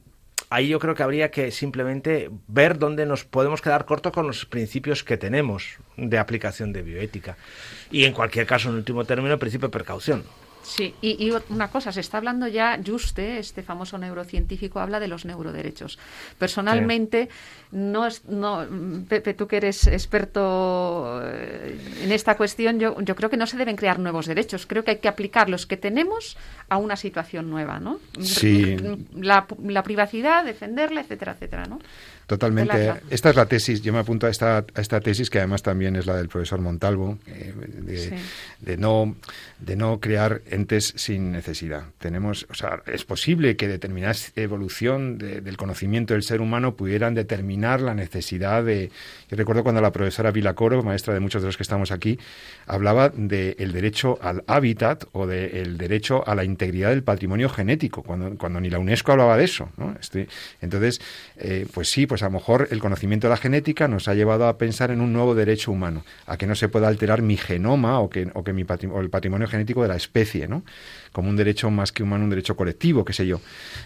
ahí yo creo que habría que simplemente ver dónde nos podemos quedar cortos con los principios que tenemos de aplicación de bioética. Y en cualquier caso, en último término, el principio de precaución. Sí, y, y, una cosa, se está hablando ya, Juste, este famoso neurocientífico, habla de los neuroderechos. Personalmente, sí. no, es, no, Pepe, tú que eres experto eh, en esta cuestión, yo, yo creo que no se deben crear nuevos derechos. Creo que hay que aplicar los que tenemos a una situación nueva, ¿no? Sí. La, la privacidad, defenderla, etcétera, etcétera, ¿no? Totalmente. Esta es la tesis, yo me apunto a esta, a esta tesis que además también es la del profesor Montalvo, eh, de, sí. de, no, de no crear entes sin necesidad. Tenemos, o sea, es posible que determinadas evolución de, del conocimiento del ser humano pudieran determinar la necesidad de... Yo recuerdo cuando la profesora Vilacoro, maestra de muchos de los que estamos aquí, hablaba del de derecho al hábitat o del de derecho a la integridad del patrimonio genético, cuando, cuando ni la UNESCO hablaba de eso. ¿no? Este, entonces, eh, pues sí, pues pues a lo mejor el conocimiento de la genética nos ha llevado a pensar en un nuevo derecho humano, a que no se pueda alterar mi genoma o que, o que o el patrimonio genético de la especie, ¿no? Como un derecho más que humano, un derecho colectivo, qué sé yo.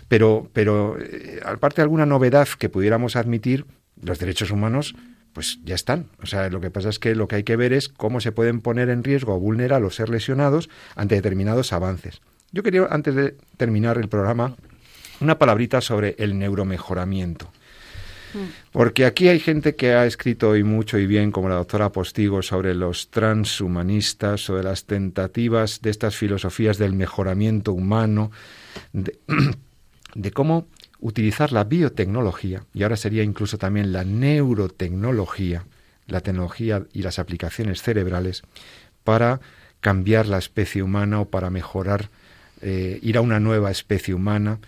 Pero, pero eh, aparte de alguna novedad que pudiéramos admitir, los derechos humanos pues ya están. O sea, lo que pasa es que lo que hay que ver es cómo se pueden poner en riesgo o vulnerar o ser lesionados ante determinados avances. Yo quería, antes de terminar el programa, una palabrita sobre el neuromejoramiento. Porque aquí hay gente que ha escrito hoy mucho y bien, como la doctora Postigo, sobre los transhumanistas, sobre las tentativas de estas filosofías del mejoramiento humano, de, (clears throat) de cómo utilizar la biotecnología, y ahora sería incluso también la neurotecnología, la tecnología y las aplicaciones cerebrales, para cambiar la especie humana o para mejorar, eh, ir a una nueva especie humana,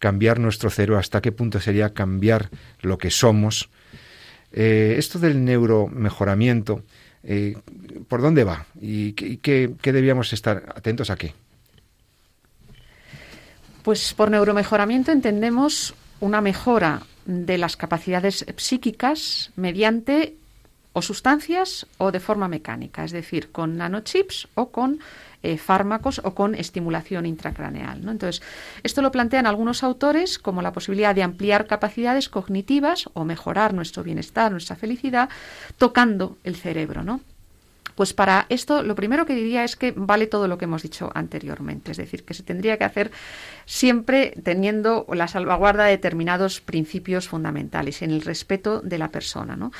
cambiar nuestro cerebro, hasta qué punto sería cambiar lo que somos. Eh, esto del neuromejoramiento, eh, ¿por dónde va? ¿Y qué, qué debíamos estar atentos a qué? Pues por neuromejoramiento entendemos una mejora de las capacidades psíquicas mediante o sustancias o de forma mecánica, es decir, con nanochips o con eh, fármacos o con estimulación intracraneal. ¿no? Entonces, esto lo plantean algunos autores como la posibilidad de ampliar capacidades cognitivas o mejorar nuestro bienestar, nuestra felicidad, tocando el cerebro. ¿no? Pues para esto lo primero que diría es que vale todo lo que hemos dicho anteriormente, es decir, que se tendría que hacer siempre teniendo la salvaguarda de determinados principios fundamentales en el respeto de la persona, ¿no?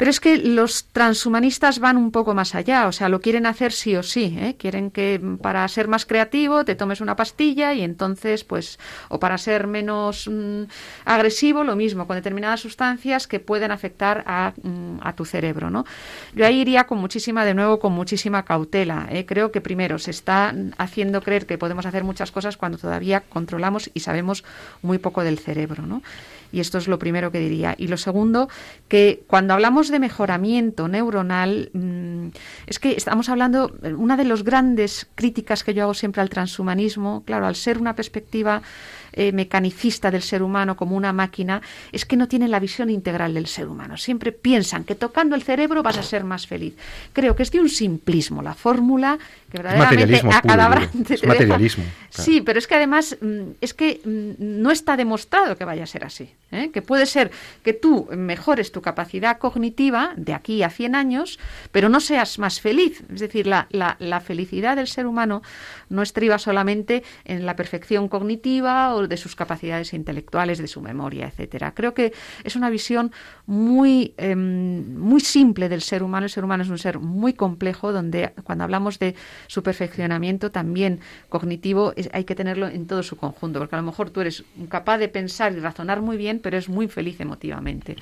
Pero es que los transhumanistas van un poco más allá, o sea, lo quieren hacer sí o sí. ¿eh? Quieren que para ser más creativo te tomes una pastilla y entonces, pues, o para ser menos mm, agresivo, lo mismo, con determinadas sustancias que pueden afectar a, mm, a, tu cerebro, ¿no? Yo ahí iría con muchísima, de nuevo, con muchísima cautela. ¿eh? Creo que primero se está haciendo creer que podemos hacer muchas cosas cuando todavía controlamos y sabemos muy poco del cerebro, ¿no? Y esto es lo primero que diría. Y lo segundo, que cuando hablamos de mejoramiento neuronal, mm, es que estamos hablando, una de las grandes críticas que yo hago siempre al transhumanismo, claro, al ser una perspectiva eh, mecanicista del ser humano como una máquina, es que no tienen la visión integral del ser humano. Siempre piensan que tocando el cerebro vas a ser más feliz. Creo que es de un simplismo la fórmula que verdaderamente a cada es (laughs) materialismo. Sí, pero es que además mm, es que mm, no está demostrado que vaya a ser así. ¿eh? Que puede ser que tú mejores tu capacidad cognitiva de aquí a 100 años, pero no seas más feliz. Es decir, la, la, la felicidad del ser humano no estriba solamente en la perfección cognitiva o de sus capacidades intelectuales, de su memoria, etcétera. Creo que es una visión muy, em, muy simple del ser humano. El ser humano es un ser muy complejo, donde cuando hablamos de su perfeccionamiento también cognitivo hay que tenerlo en todo su conjunto, porque a lo mejor tú eres capaz de pensar y razonar muy bien, pero es muy feliz emotivamente.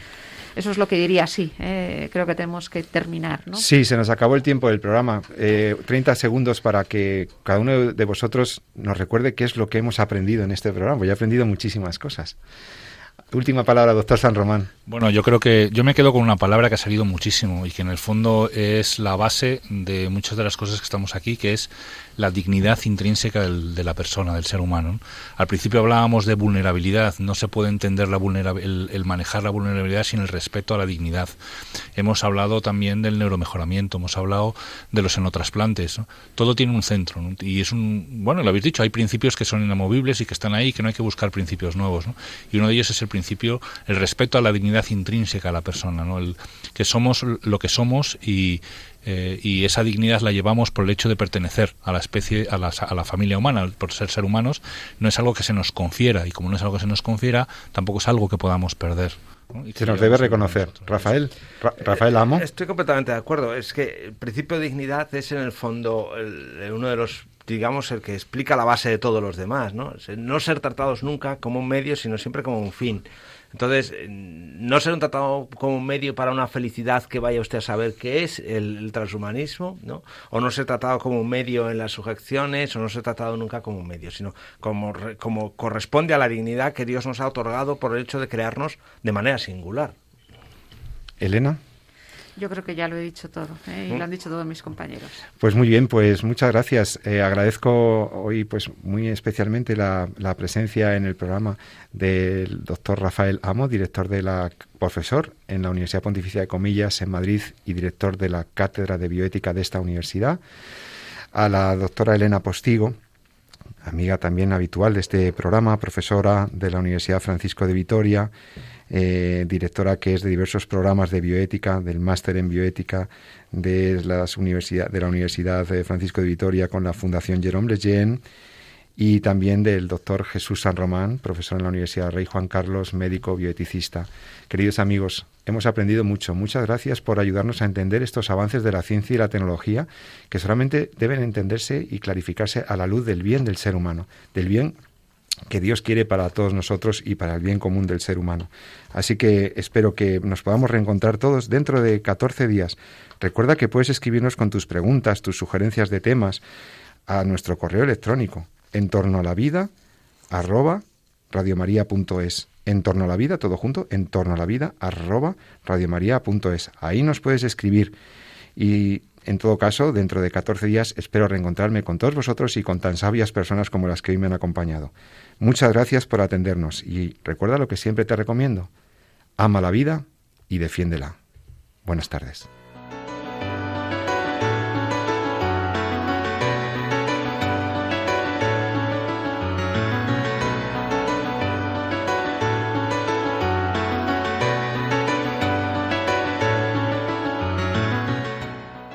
Eso es lo que diría, sí. Eh, creo que tenemos que terminar. ¿no? Sí, se nos acabó el tiempo del programa. Eh, 30 segundos para que cada uno de vosotros nos recuerde qué es lo que hemos aprendido en este programa. Yo he aprendido muchísimas cosas. Última palabra, doctor San Román. Bueno, yo creo que yo me quedo con una palabra que ha salido muchísimo y que en el fondo es la base de muchas de las cosas que estamos aquí, que es la dignidad intrínseca de la persona, del ser humano. Al principio hablábamos de vulnerabilidad, no se puede entender la el, el, manejar la vulnerabilidad sin el respeto a la dignidad. Hemos hablado también del neuromejoramiento, hemos hablado de los enotrasplantes. ¿no? Todo tiene un centro ¿no? y es un, bueno, lo habéis dicho, hay principios que son inamovibles y que están ahí, que no hay que buscar principios nuevos. ¿no? Y uno de ellos es el principio, el respeto a la dignidad intrínseca a la persona, ¿no? el, que somos lo que somos y, eh, y esa dignidad la llevamos por el hecho de pertenecer a la especie, a la, a la, familia humana, por ser ser humanos, no es algo que se nos confiera y como no es algo que se nos confiera, tampoco es algo que podamos perder. ¿no? se nos debe reconocer. Rafael, Ra Rafael Amo. Estoy completamente de acuerdo. Es que el principio de dignidad es en el fondo el, uno de los digamos, el que explica la base de todos los demás, ¿no? No ser tratados nunca como un medio, sino siempre como un fin. Entonces, no ser un tratado como un medio para una felicidad que vaya usted a saber qué es el, el, transhumanismo, ¿no? O no ser tratado como un medio en las sujeciones, o no ser tratado nunca como un medio, sino como, como corresponde a la dignidad que Dios nos ha otorgado por el hecho de crearnos de manera singular. Elena. Yo creo que ya lo he dicho todo ¿eh? y lo han dicho todos mis compañeros. Pues muy bien, pues muchas gracias. Eh, agradezco hoy pues muy especialmente la, la, presencia en el programa del doctor Rafael Amo, director de la profesor en la Universidad Pontificia de Comillas en Madrid y director de la Cátedra de Bioética de esta universidad. A la doctora Elena Postigo, amiga también habitual de este programa, profesora de la Universidad Francisco de Vitoria eh, directora que es de diversos programas de bioética, del máster en bioética de, las universidad, de la Universidad de Francisco de Vitoria con la Fundación Jerome Lejeune y también del doctor Jesús San Román, profesor en la Universidad Rey Juan Carlos, médico bioeticista. Queridos amigos, hemos aprendido mucho. Muchas gracias por ayudarnos a entender estos avances de la ciencia y la tecnología que solamente deben entenderse y clarificarse a la luz del bien del ser humano, del bien que Dios quiere para todos nosotros y para el bien común del ser humano. Así que espero que nos podamos reencontrar todos dentro de 14 días. Recuerda que puedes escribirnos con tus preguntas, tus sugerencias de temas a nuestro correo electrónico en torno a la vida arroba radiomaria.es. En torno a la vida, todo junto, en torno a la vida arroba radiomaria.es. Ahí nos puedes escribir y en todo caso, dentro de 14 días espero reencontrarme con todos vosotros y con tan sabias personas como las que hoy me han acompañado. Muchas gracias por atendernos y recuerda lo que siempre te recomiendo. Ama la vida y defiéndela. Buenas tardes.